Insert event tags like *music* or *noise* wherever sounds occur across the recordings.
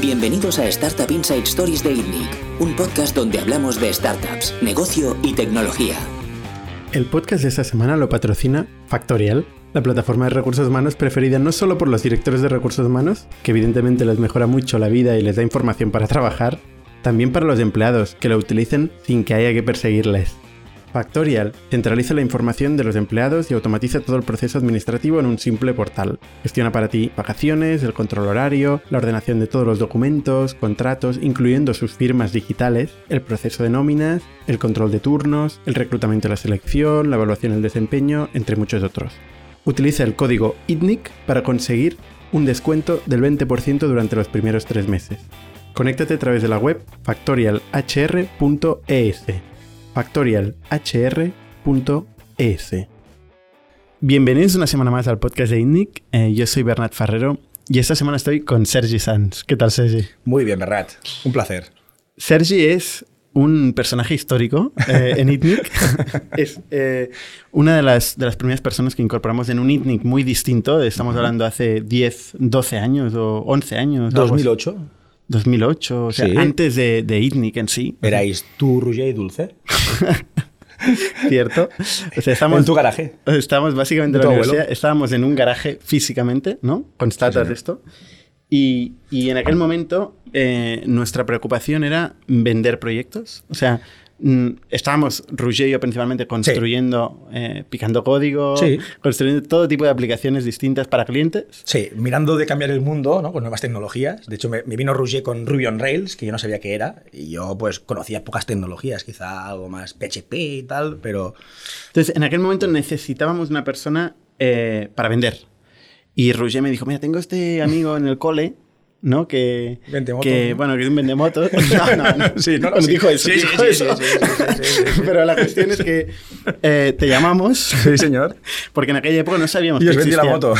Bienvenidos a Startup Inside Stories de ITNIC, un podcast donde hablamos de startups, negocio y tecnología. El podcast de esta semana lo patrocina Factorial, la plataforma de recursos humanos preferida no solo por los directores de recursos humanos, que evidentemente les mejora mucho la vida y les da información para trabajar, también para los empleados, que lo utilicen sin que haya que perseguirles. Factorial centraliza la información de los empleados y automatiza todo el proceso administrativo en un simple portal. Gestiona para ti vacaciones, el control horario, la ordenación de todos los documentos, contratos, incluyendo sus firmas digitales, el proceso de nóminas, el control de turnos, el reclutamiento y la selección, la evaluación del desempeño, entre muchos otros. Utiliza el código ITNIC para conseguir un descuento del 20% durante los primeros tres meses. Conéctate a través de la web factorialhr.es factorialhr.es. Bienvenidos una semana más al podcast de INNIC. Eh, yo soy Bernat Ferrero y esta semana estoy con Sergi Sanz. ¿Qué tal, Sergi? Muy bien, Bernat. Un placer. Sergi es un personaje histórico eh, en ITNIC. *laughs* es eh, una de las, de las primeras personas que incorporamos en un ITNIC muy distinto. Estamos hablando hace 10, 12 años o 11 años. 2008. 2008, o sea, Sí. antes de, de ITNIC en sí. Erais tú, Roger y Dulce. *laughs* ¿Cierto? O sea, estamos, En tu garaje. Estamos básicamente en ¿De la universidad, abuelo? estábamos en un garaje físicamente, ¿no? Constatas esto. Y, y en aquel momento eh, nuestra preocupación era vender proyectos. O sea, estábamos, Roger y yo principalmente, construyendo, eh, picando código, Sí. construyendo todo tipo de aplicaciones distintas para clientes. Sí, mirando de cambiar el mundo ¿no? con nuevas tecnologías. De hecho, me, me vino Roger con Ruby on Rails, que yo no sabía qué era. Y yo, pues, conocía pocas tecnologías, quizá algo más PHP y tal, pero... Entonces, en aquel momento necesitábamos una persona eh, para vender. Y Roger me dijo, mira, tengo este amigo en el cole, ¿no? Que, que ¿no? bueno, que un vendemotos. *laughs* No, no, no. *laughs* Sí, no, no, sí. dijo eso. Pero la cuestión es que eh, te llamamos, *laughs* Sí, señor. porque en aquella época no sabíamos Y que os vendí la moto.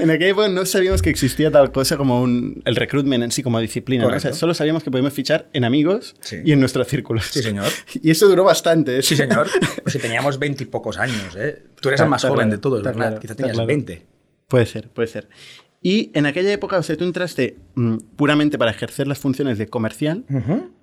En aquella época no sabíamos que existía tal cosa como un, el recruitment en sí como disciplina. ¿no? O sea, Correcto. solo sabíamos que podíamos fichar en amigos Sí. y en nuestros círculos. Sí, señor. Y eso duró bastante. ¿eh? Sí, señor. Pues si teníamos veintipocos años, ¿eh? Tú eres el más joven claro, de todos, ¿verdad? claro, Quizá tenías claro. 20. Puede ser, puede ser. Y en aquella época, o sea, tú entraste mm, puramente para ejercer las funciones de comercial,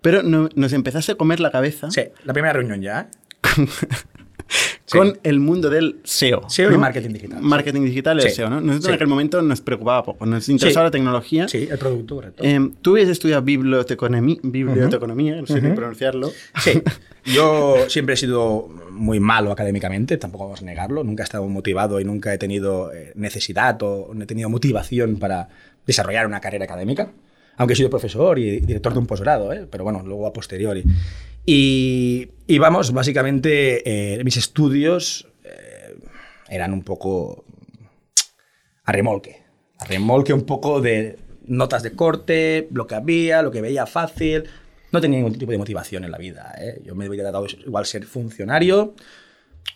pero no- nos empezaste a comer la cabeza Sí, la primera reunión ya. *laughs* ¿eh? Sí. con el mundo del SEO. SEO y ¿no? marketing digital. Marketing digital y Sí. SEO, ¿no? Nosotros Sí. en aquel momento nos preocupaba poco, nos interesaba la tecnología. Sí, el producto. Em, tú habías estudiado biblioteconomía, biblioteconomía no sé ni pronunciarlo. Sí, *laughs* yo siempre he sido muy malo académicamente, tampoco vamos a negarlo, nunca he estado motivado y nunca he tenido eh, necesidad o no he tenido motivación para desarrollar una carrera académica, aunque he sido profesor y director de un posgrado, ¿eh? pero bueno, luego a posteriori. Y, y vamos, básicamente eh, mis estudios eh, eran un poco a remolque. A remolque un poco de notas de corte, lo que había, lo que veía fácil. No tenía ningún tipo de motivación en la vida. ¿eh? Yo me hubiera dado igual ser funcionario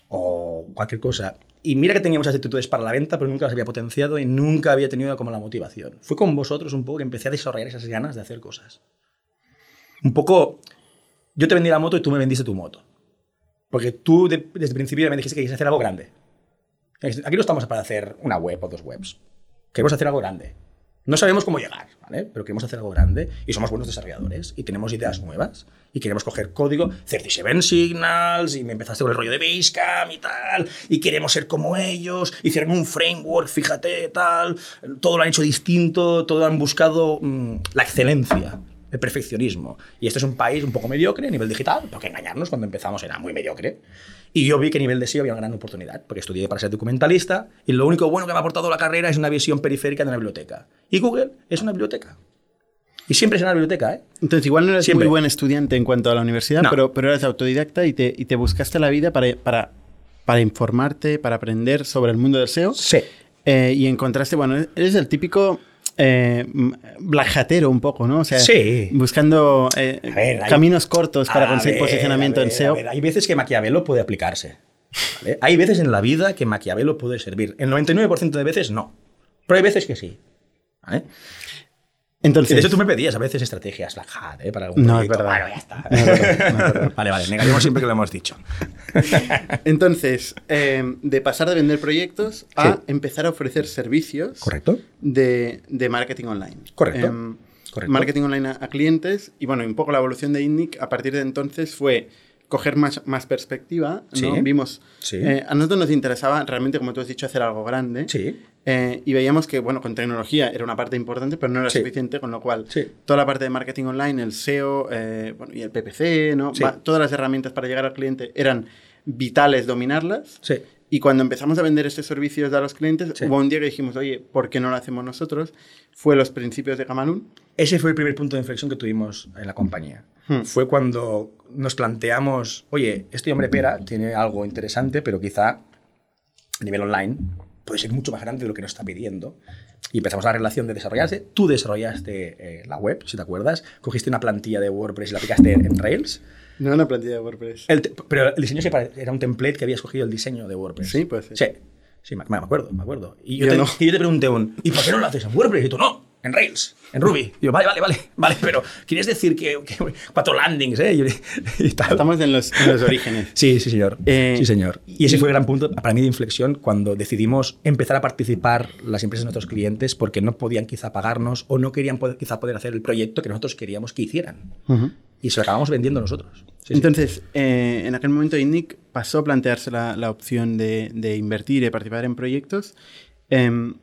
o cualquier cosa. Y mira que tenía muchas actitudes para la venta, pero nunca las había potenciado y nunca había tenido como la motivación. Fue con vosotros un poco que empecé a desarrollar esas ganas de hacer cosas. Un poco, yo te vendí la moto y tú me vendiste tu moto. Porque tú de- desde el principio me dijiste que querías hacer algo grande. Aquí no estamos para hacer una web o dos webs. Queremos hacer algo grande. No sabemos cómo llegar, ¿vale? Pero queremos hacer algo grande y somos buenos desarrolladores y tenemos ideas nuevas y queremos coger código, 37 Signals y me empezaste con el rollo de Basecamp y tal y queremos ser como ellos, hicieron un framework, fíjate, tal, todo lo han hecho distinto, todo han buscado mm, la excelencia, el perfeccionismo. Y este es un país un poco mediocre a nivel digital, porque engañarnos cuando empezamos era muy mediocre. Y yo vi que a nivel de SEO había una gran oportunidad, porque estudié para ser documentalista y lo único bueno que me ha aportado la carrera es una visión periférica de una biblioteca. Y Google es una biblioteca. Y siempre es una biblioteca, ¿eh? Entonces, igual no eres Siempre. muy buen estudiante en cuanto a la universidad, No. pero, pero eres autodidacta y te, y te buscaste la vida para, para, para informarte, para aprender sobre el mundo del SEO. Sí. Eh, y encontraste, bueno, eres el típico eh, blajatero un poco, ¿no? O sea, Sí. buscando eh, A ver, hay- caminos cortos para conseguir ver, posicionamiento en SEO. hay veces que Maquiavelo puede aplicarse. ¿vale? Hay veces en la vida que Maquiavelo puede servir. El 99% de veces no. Pero hay veces que sí. ¿vale? Entonces, de hecho, tú me pedías a veces estrategias, la hat, ¿eh? Para algún No, es proyecto. verdad. Bueno, ya está. No, es verdad, no, es verdad. *laughs* vale, vale, negaremos siempre que lo hemos dicho. *laughs* entonces eh, de pasar de vender proyectos a Sí. empezar a ofrecer servicios ¿Correcto? de, de marketing online. Correcto. Em, Correcto. Marketing online a, a clientes. Y bueno, un poco la evolución de INNIC a partir de entonces fue coger más, más perspectiva. Vimos. Sí. eh, a nosotros nos interesaba realmente, como tú has dicho, hacer algo grande. Sí. Eh, y veíamos que, bueno, con tecnología era una parte importante, pero no era Sí. suficiente, con lo cual Sí. toda la parte de marketing online, el SEO eh, bueno, y el PPC, ¿no? Sí. Va- todas las herramientas para llegar al cliente eran vitales dominarlas. Y cuando empezamos a vender estos servicios a los clientes, hubo un día que dijimos, oye, ¿por qué no lo hacemos nosotros? Fue los principios de Camalún. Ese fue el primer punto de inflexión que tuvimos en la compañía. Hmm. Fue cuando nos planteamos, oye, este hombre pera tiene algo interesante, pero quizá a nivel online puede ser mucho más grande de lo que nos está pidiendo. Y empezamos la relación de desarrollarse. Tú desarrollaste eh, la web, si te acuerdas. Cogiste una plantilla de WordPress y la aplicaste en Rails. No una plantilla de WordPress. El pero el diseño era un template que había escogido el diseño de WordPress. Sí, pues sí. Sí, sí, me, me acuerdo, me acuerdo. Y yo, Yo te, no. y yo te pregunté un, ¿y por qué no lo haces en WordPress? Y tú, no, en Rails, en Ruby. Y yo, vale, vale, vale, vale, pero ¿quieres decir que, que cuatro landings, eh? Y, y tal. Estamos en los, en los *laughs* orígenes. Sí, sí, señor. Eh, sí, señor. Y ese fue el gran punto para mí de inflexión cuando decidimos empezar a participar las empresas de nuestros clientes porque no podían quizá pagarnos o no querían poder- quizá poder hacer el proyecto que nosotros queríamos que hicieran. Y se lo acabamos vendiendo nosotros. Sí, sí. Entonces, eh, en aquel momento INNIC pasó a plantearse la, la opción de, de invertir y participar en proyectos. em,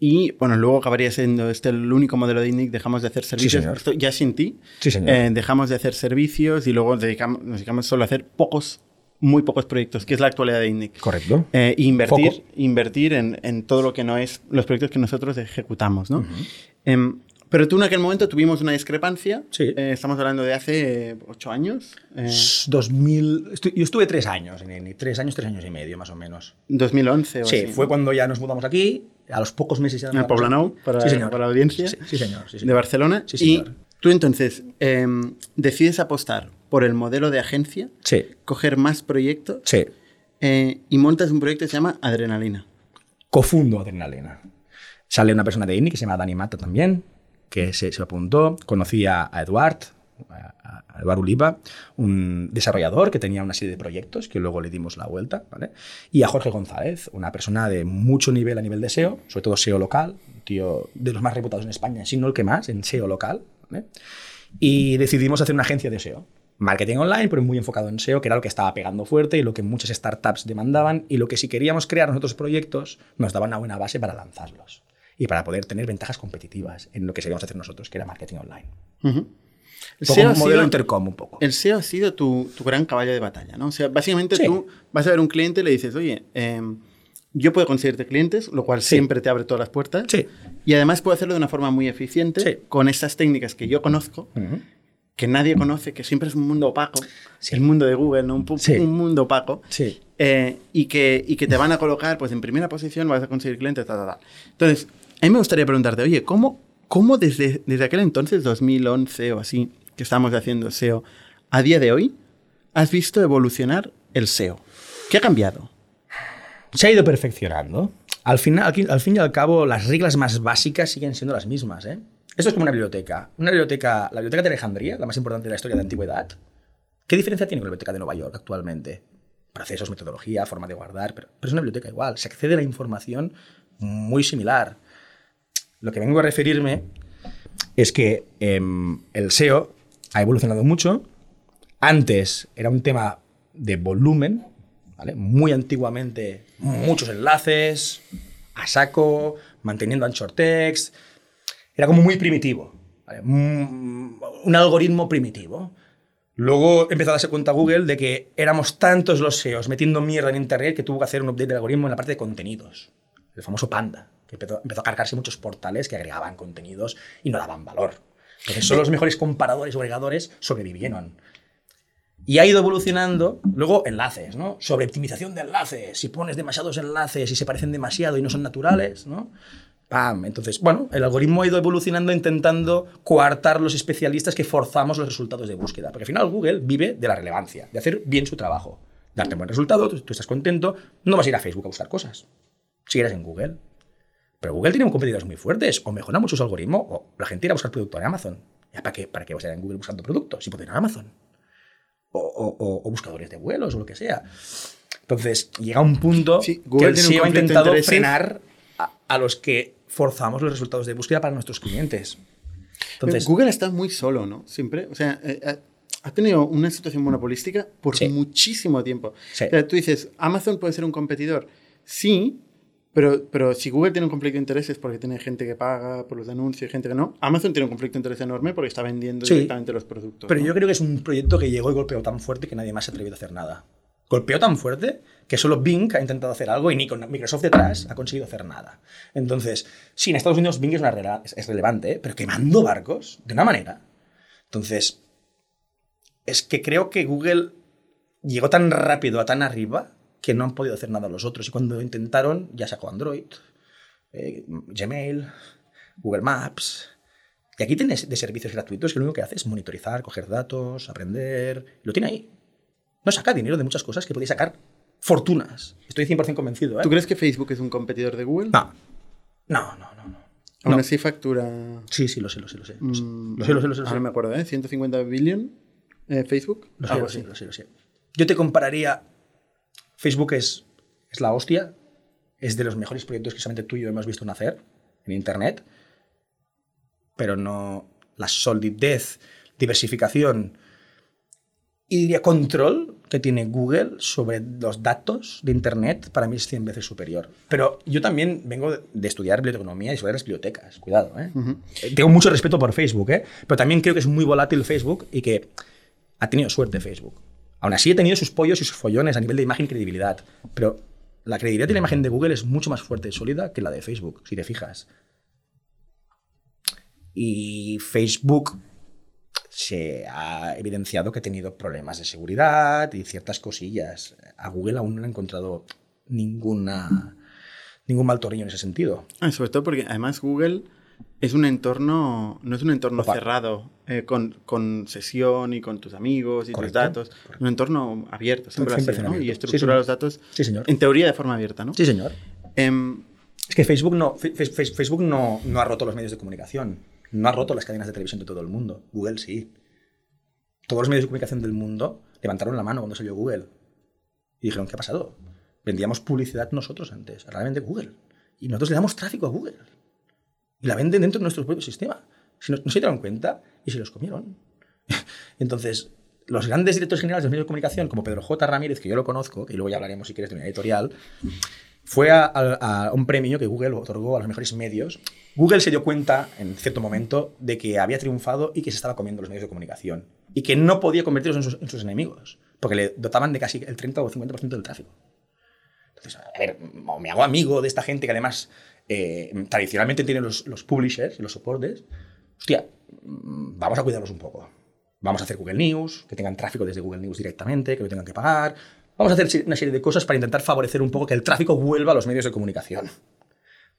y bueno, luego acabaría siendo este el único modelo de INNIC, dejamos de hacer servicios. señor. Esto ya sin ti. Sí, señor. Eh, dejamos de hacer servicios y luego dedicamos, nos dedicamos solo a hacer pocos, muy pocos proyectos, que es la actualidad de INNIC. Correcto. Eh, invertir, Foco. invertir en, en todo lo que no es los proyectos que nosotros ejecutamos, ¿no? Em, pero tú en aquel momento tuvimos una discrepancia. Sí. Eh, estamos hablando de hace eh, ocho años. eh, 2000, estu- yo estuve tres años en tres años, tres años y medio más o menos. 2011 o Sí, así, fue ¿no? cuando ya nos mudamos aquí, a los pocos meses ya En el Poblenou, para- sí, señor. para la audiencia. Sí, sí, señor. sí, de. Barcelona. Sí, y tú entonces em, decides apostar por el modelo de agencia, Sí, coger más proyectos sí. eh, y montas un proyecto que se llama Adrenalina. Cofundo Adrenalina. Sale una persona de ENI que se llama Dani Mata también, que se, se apuntó. Conocí a, a Eduard, a, a Eduard Uliva, un desarrollador que tenía una serie de proyectos que luego le dimos la vuelta. Y a Jorge González, una persona de mucho nivel a nivel de SEO, sobre todo SEO local, tío de los más reputados en España, si no el que más, en SEO local. Y decidimos hacer una agencia de SEO. Marketing online, pero muy enfocado en SEO, que era lo que estaba pegando fuerte y lo que muchas startups demandaban y lo que si queríamos crear nosotros proyectos nos daba una buena base para lanzarlos y para poder tener ventajas competitivas en lo que queríamos hacer nosotros, que era marketing online. El SEO ha un modelo sido- intercom un poco. El SEO ha sido tu, tu gran caballo de batalla, ¿no? O sea, básicamente Sí. tú vas a ver un cliente y le dices, oye, em, yo puedo conseguirte clientes, lo cual Sí. siempre te abre todas las puertas. Sí. Y además puedo hacerlo de una forma muy eficiente, Sí. con estas técnicas que yo conozco, Ujú. que nadie conoce, que siempre es un mundo opaco, el mundo de Google, ¿no? Un, un mundo opaco. Eh, y, que, y que te van a colocar pues en primera posición, vas a conseguir clientes, ta, ta, ta. Entonces, a mí me gustaría preguntarte, oye, ¿cómo, cómo desde, desde aquel entonces, 2011 o así, que estamos haciendo SEO, a día de hoy, has visto evolucionar el SEO? ¿Qué ha cambiado? Se ha ido perfeccionando. Al, final, al, al fin y al cabo, las reglas más básicas siguen siendo las mismas. ¿eh? Esto es como una biblioteca. Una biblioteca, la biblioteca de Alejandría, la más importante de la historia de la antigüedad. ¿Qué diferencia tiene con la biblioteca de Nueva York actualmente? Procesos, metodología, forma de guardar, pero, pero es una biblioteca igual. Se accede a la información muy similar. Lo que vengo a referirme es que em, el SEO ha evolucionado mucho. Antes era un tema de volumen. Muy antiguamente, muchos enlaces, a saco, manteniendo anchor text. Era como muy primitivo. Mm, un algoritmo primitivo. Luego empezó a darse cuenta Google de que éramos tantos los SEOs metiendo mierda en Internet que tuvo que hacer un update del algoritmo en la parte de contenidos. El famoso Panda, que empezó, a cargarse muchos portales que agregaban contenidos y no daban valor. Entonces, solo los mejores comparadores o agregadores sobrevivieron. Y ha ido evolucionando. Luego, enlaces, ¿no? Sobre optimización de enlaces. Si pones demasiados enlaces y se parecen demasiado y no son naturales, ¿no? ¡Pam! Entonces, bueno, el algoritmo ha ido evolucionando intentando coartar los especialistas que forzamos los resultados de búsqueda. Porque al final Google vive de la relevancia, de hacer bien su trabajo. Darte un buen resultado, tú, tú estás contento, no vas a ir a Facebook a buscar cosas. Seguirás en Google. Pero Google tiene competidores muy fuertes, o mejora mucho su algoritmo, o la gente irá a buscar producto en Amazon. ¿Para qué, para qué vas a ir en Google buscando productos si puede ir a Amazon? O, o- o buscadores de vuelos o lo que sea. Entonces, llega un punto Sí, que Google el SEO ha intentado frenar a, a los que forzamos los resultados de búsqueda para nuestros clientes. Entonces, Google está muy solo, ¿no? Siempre. O sea, eh, eh, ha tenido una situación monopolística por Sí. muchísimo tiempo. Sí. O sea, tú dices, ¿Amazon puede ser un competidor? Sí, pero, pero si Google tiene un conflicto de intereses porque tiene gente que paga por los anuncios y gente que no, Amazon tiene un conflicto de interés enorme porque está vendiendo Sí. directamente los productos. Pero ¿no? yo creo que es un proyecto que llegó y golpeó tan fuerte que nadie más se ha atrevido a hacer nada. Golpeó tan fuerte que solo Bing ha intentado hacer algo y ni con Microsoft detrás ha conseguido hacer nada. Entonces, sí, en Estados Unidos Bing es, una es- es relevante, ¿eh? pero quemando barcos de una manera. Entonces, es que creo que Google llegó tan rápido a tan arriba que no han podido hacer nada los otros. Y cuando intentaron, ya sacó Android, eh, Gmail, Google Maps. Y aquí tienes de servicios gratuitos que lo único que hace es monitorizar, coger datos, aprender. Lo tiene ahí. No saca dinero de muchas cosas que podéis sacar fortunas. Estoy 100% convencido. ¿eh? ¿Tú crees que Facebook es un competidor de Google? No. No, no, no. no. Aún no. así factura. Sí, sí, lo sé, lo sé, lo sé. Lo sé, mm, lo sé, lo sé. Lo. Ahora me acuerdo, ¿eh? 150 billion eh, Facebook. Lo sé, lo sé, así. lo sé, lo sé. Yo te compararía. Facebook es, es la hostia. Es de los mejores proyectos que solamente tú y yo hemos visto nacer en Internet. Pero no la solidez, diversificación y diría control que tiene Google sobre los datos de Internet para mí es 100 veces superior. Pero yo también vengo de- estudiar biblioteconomía y sobre las bibliotecas. Cuidado, ¿eh? Eh, Tengo mucho respeto por Facebook, ¿eh? Pero también creo que es muy volátil Facebook y que ha tenido suerte Facebook. Aún así, he tenido sus pollos y sus follones a nivel de imagen y credibilidad. Pero la credibilidad de la imagen de Google es mucho más fuerte y sólida que la de Facebook, si te fijas. Y Facebook se ha evidenciado que ha tenido problemas de seguridad y ciertas cosillas. A Google aún no ha encontrado ninguna, ningún mal tornillo en ese sentido. Sobre todo porque además Google es un entorno, no es un entorno Opa. cerrado eh, con, con sesión y con tus amigos y Correcto, tus datos. Un entorno abierto, siempre, 100% sido, ¿no? abierto. Y Sí, estructura señor. los datos Sí, señor. en teoría de forma abierta, ¿no? Sí, señor. Em, Es que Facebook no, Facebook no, no ha roto los medios de comunicación, no ha roto las cadenas de televisión de todo el mundo. Google sí. Todos los medios de comunicación del mundo levantaron la mano cuando salió Google y dijeron, ¿qué ha pasado? Vendíamos publicidad nosotros antes, realmente Google. Y nosotros le damos tráfico a Google. Y la venden dentro de nuestro propio sistema. Si no, se dieron cuenta y se los comieron. *laughs* Entonces, los grandes directores generales de medios de comunicación, como Pedro J. Ramírez, que yo lo conozco, y luego ya hablaremos si quieres de una editorial, fue a, un premio que Google otorgó a los mejores medios. Google se dio cuenta en cierto momento de que había triunfado y que se estaba comiendo los medios de comunicación y que no podía convertirlos en sus, en sus enemigos, porque le dotaban de casi el 30 o 50% del tráfico. Entonces, a ver, me hago amigo de esta gente que además eh, tradicionalmente tiene los, los publishers y los soportes. Hostia, vamos a cuidarlos un poco. Vamos a hacer Google News, que tengan tráfico desde Google News directamente, que lo tengan que pagar. Vamos a hacer una serie de cosas para intentar favorecer un poco que el tráfico vuelva a los medios de comunicación.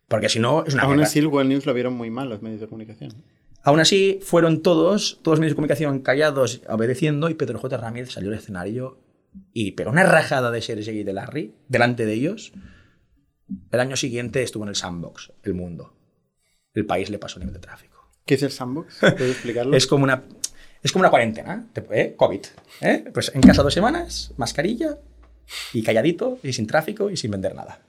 Porque si no, es una aún guerra. así, el Google News lo vieron muy mal los medios de comunicación. Aún así, fueron todos, todos los medios de comunicación callados, obedeciendo, y Pedro J. Ramírez salió al escenario y pegó una rajada de Sergey y de Larry delante de ellos. El año siguiente estuvo en el sandbox, el mundo. El país le pasó a nivel de tráfico. ¿Qué es el sandbox? ¿Puedes explicarlo? *laughs* Es como una, es como una cuarentena, te- ¿eh? COVID. ¿eh? Pues en casa dos semanas, mascarilla y calladito y sin tráfico y sin vender nada.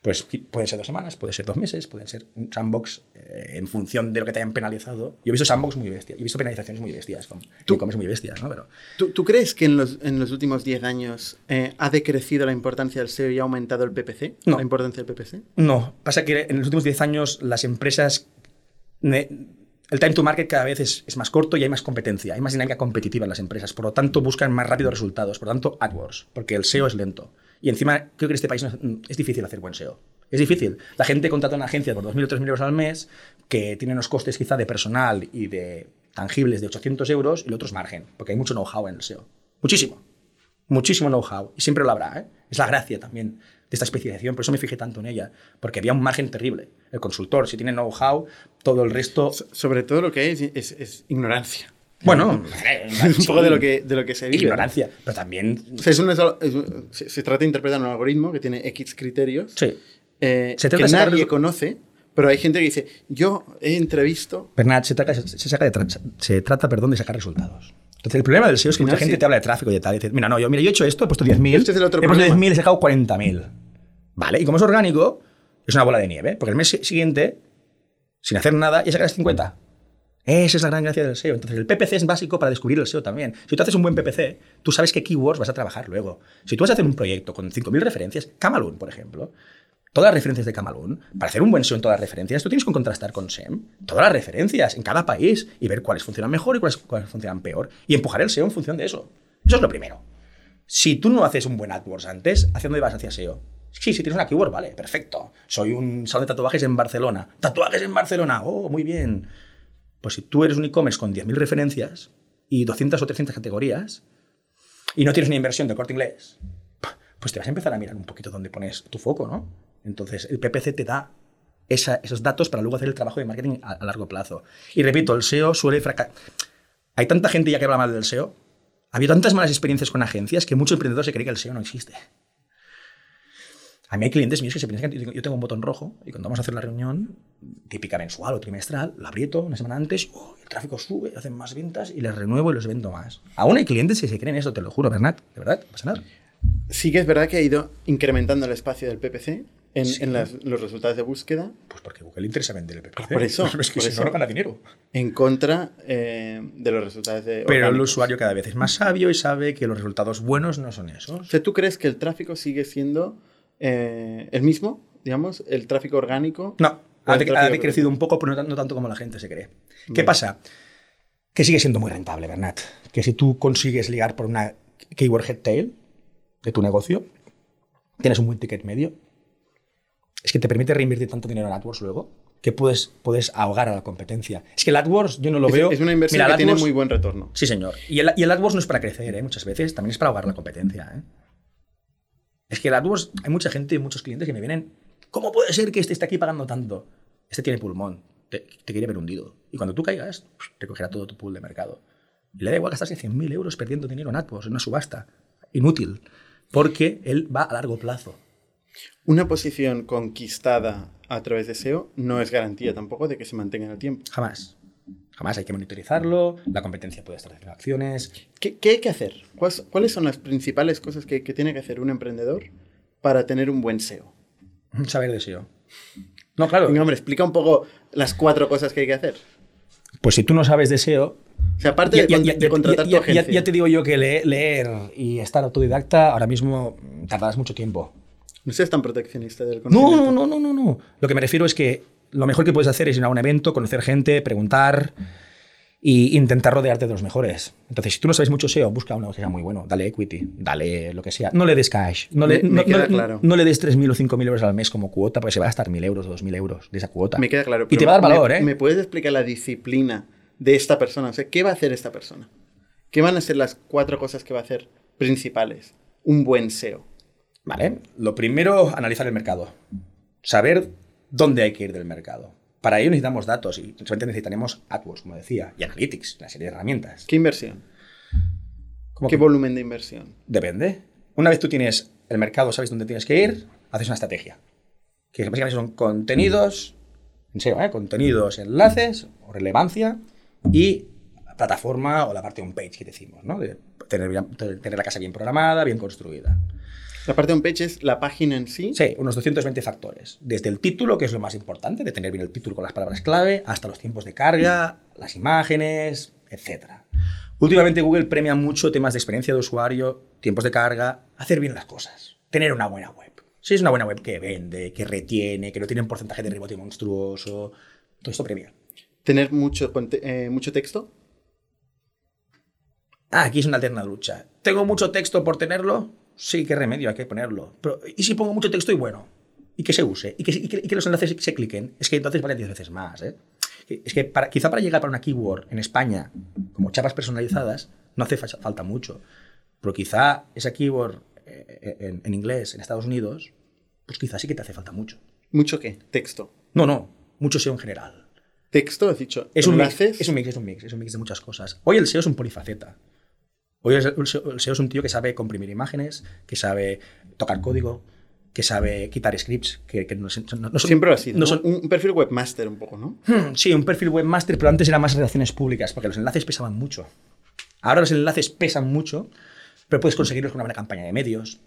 Pues pueden ser dos semanas, puede ser dos meses, pueden ser un sandbox eh, en función de lo que te hayan penalizado. Yo he visto sandbox muy bestias, he visto penalizaciones muy bestias, con e-commerce muy bestias, ¿no? Pero ¿Tú, tú crees que en los, en los últimos 10 años eh, ha decrecido la importancia del SEO y ha aumentado el PPC? No. ¿La importancia del PPC? No, pasa que en los últimos 10 años las empresas, ne- el time to market cada vez es, es más corto y hay más competencia, hay más dinámica competitiva en las empresas, por lo tanto buscan más rápidos resultados, por lo tanto AdWords, porque el SEO es lento. Y encima creo que en este país no es, difícil hacer buen SEO. Es difícil. La gente contrata una agencia por 2.000 o 3.000 euros al mes que tiene unos costes quizá de personal y de tangibles de 800 euros y el otro es margen, porque hay mucho know-how en el SEO. Muchísimo muchísimo know-how y siempre lo habrá. ¿eh? Es la gracia también de esta especialización, por eso me fijé tanto en ella, porque había un margen terrible. El consultor, si tiene know-how, todo el resto... So- sobre todo lo que hay es, es- es ignorancia. Bueno, Es *laughs* un poco de lo que, de lo que se vive. ¿no? Ignorancia, pero también... O sea, es una es se, se trata de interpretar un algoritmo que tiene X criterios Sí, eh, Se trata que nadie conoce Pero hay gente que dice, yo he entrevisto... Bernat, se trata, se, saca de se trata perdón, de sacar resultados. Entonces, el problema del SEO es que mucha gente sí. te habla de tráfico y de tal. Y dice, mira, no, yo, mira, yo he hecho esto, he puesto 10.000. Este es he puesto problema. 10.000 y he sacado 40.000. Vale, y como es orgánico, es una bola de nieve. Porque el mes siguiente, sin hacer nada, ya sacas 50. Esa es la gran gracia del SEO. Entonces, el PPC es básico para descubrir el SEO también. Si tú haces un buen PPC, tú sabes qué keywords vas a trabajar luego. Si tú vas a hacer un proyecto con 5.000 referencias, Camalún, por ejemplo, todas las referencias de Camalún, para hacer un buen SEO en todas las referencias, tú tienes que contrastar con SEM todas las referencias en cada país y ver cuáles funcionan mejor y cuáles, funcionan peor. Y empujar el SEO en función de eso. Eso es lo primero. Si tú no haces un buen AdWords antes, ¿hacia dónde vas hacia SEO? Sí, si tienes una keyword, vale, perfecto. Soy un salón de tatuajes en Barcelona. Tatuajes en Barcelona, oh, muy bien. Pues si tú eres un e-commerce con 10.000 referencias y 200 o 300 categorías y no tienes una inversión de corte inglés, pues te vas a empezar a mirar un poquito dónde pones tu foco, ¿no? Entonces, el PPC te da esos datos para luego hacer el trabajo de marketing a, a largo plazo. Y repito, el SEO suele fracasar. Hay tanta gente ya que habla mal del SEO. Ha habido tantas malas experiencias con agencias que mucho emprendedor se cree que el SEO no existe. A mí hay clientes míos que se piensan que yo tengo un botón rojo y cuando vamos a hacer la reunión, típica mensual o trimestral, lo aprieto una semana antes, oh, el tráfico sube, hacen más ventas y les renuevo y los vendo más. Aún hay clientes que se creen eso, te lo juro, Bernat, de verdad, no pasa nada. Sí que es verdad que ha ido incrementando el espacio del PPC en, Sí. en las- los resultados de búsqueda Pues porque Google le interesa vender el PPC. Por eso, *laughs* es que por si eso. no, no gana dinero. en contra eh, de los resultados de Pero el usuario cada vez es más sabio y sabe que los resultados buenos no son O esos. sea, ¿tú crees que el tráfico sigue siendo eh, el mismo? Digamos, el tráfico orgánico. No, ha, ha decrecido un poco, pero no, tan- no tanto como la gente se cree. ¿Qué pasa? Que sigue siendo muy rentable, Bernat. Que si tú consigues ligar por una keyword head tail de tu negocio, tienes un buen ticket medio, es que te permite reinvertir tanto dinero en AdWords luego que puedes, puedes ahogar a la competencia. Es que el AdWords yo no lo Es, veo. es una inversión Mira, que el tiene AdWords- muy buen retorno. Sí, señor. Y el, y el AdWords no es para crecer, ¿eh? muchas veces, también es para ahogar la competencia. ¿eh? Es que el AdWords, hay mucha gente y muchos clientes que me vienen, ¿cómo puede ser que este esté aquí pagando tanto? Este tiene pulmón, te, te quiere ver hundido. Y cuando tú caigas, pues, te cogerá todo tu pool de mercado. Y le da igual gastarse 100.000 euros perdiendo dinero en AdWords, en una subasta. Inútil. Porque él va a largo plazo. Una posición conquistada a través de SEO no es garantía tampoco de que se mantenga en el tiempo. Jamás. Jamás hay que monitorizarlo, la competencia puede estar haciendo acciones. ¿Qué, qué hay que hacer? ¿Cuáles, son las principales cosas que, que tiene que hacer un emprendedor para tener un buen SEO? Saber de SEO. No, claro. Venga, hombre, explica un poco las cuatro cosas que hay que hacer. Pues si tú no sabes de SEO, O sea, aparte de, Ya- con- ya- de contratar ya- tu agencia. ya te digo yo que le- leer y estar autodidacta ahora mismo tardarás mucho tiempo. No seas tan proteccionista del No, conocimiento. no, no, no, no. Lo que me refiero es que lo mejor que puedes hacer es ir a un evento, conocer gente, preguntar e intentar rodearte de los mejores. Entonces, si tú no sabes mucho SEO, busca uno que sea muy bueno. Dale equity, dale lo que sea. No le des cash. No le, Me- me no- queda no- claro. no le des 3.000 o 5.000 euros al mes como cuota, porque se va a gastar 1.000 euros o 2.000 euros de esa cuota. Me queda claro. Y te va a dar valor, me- ¿eh? ¿Me puedes explicar la disciplina de esta persona? O sea, ¿qué va a hacer esta persona? ¿Qué van a ser las cuatro cosas que va a hacer principales? Un buen SEO. Vale. Lo primero, analizar el mercado. Saber dónde hay que ir del mercado. Para ello necesitamos datos y solamente necesitaremos AdWords, como decía, y Analytics, una serie de herramientas. ¿Qué inversión? ¿Cómo ¿Qué que? volumen de inversión? Depende. Una vez tú tienes el mercado, sabes dónde tienes que ir, haces una estrategia. Que básicamente son contenidos, en serio, ¿eh? contenidos, enlaces o relevancia y plataforma o la parte on-page que decimos, ¿no? De tener la casa bien programada, bien construida. La parte de un page es la página en sí. Sí, unos 220 factores. Desde el título, que es lo más importante, de tener bien el título con las palabras clave, hasta los tiempos de carga, las imágenes, etc. Últimamente Google premia mucho temas de experiencia de usuario, tiempos de carga, hacer bien las cosas, tener una buena web. Si es una buena web que vende, que retiene, que no tiene un porcentaje de rebote monstruoso, todo esto premia. Tener mucho, eh, mucho texto. Ah, aquí es una eterna lucha. ¿Tengo mucho texto por tenerlo? Sí, qué remedio, hay que ponerlo. Pero, ¿y si pongo mucho texto y bueno? Y que se use, y que, y que- y que los enlaces se cliquen. Es que entonces vale 10 veces más. ¿eh? Es que para- quizá para llegar para una keyword en España, como chapas personalizadas, no hace fa- falta mucho. Pero quizá esa keyword eh, en, en inglés en Estados Unidos, pues quizá sí que te hace falta mucho. ¿Mucho qué? Texto. No, no, mucho SEO en general. Texto, has dicho. Es un, mix, es un mix, es un mix, es un mix de muchas cosas. Hoy el SEO es un polifaceta. Hoy el SEO, es un tío que sabe comprimir imágenes, que sabe tocar código, que sabe quitar scripts, que, que no, no- no son- Siempre lo ha sido. no son- Un un perfil webmaster un poco, ¿no? Hmm, Sí, un perfil webmaster, pero antes era más relaciones públicas, porque los enlaces pesaban mucho. Ahora los enlaces pesan mucho, pero puedes conseguirlos con una buena campaña de medios.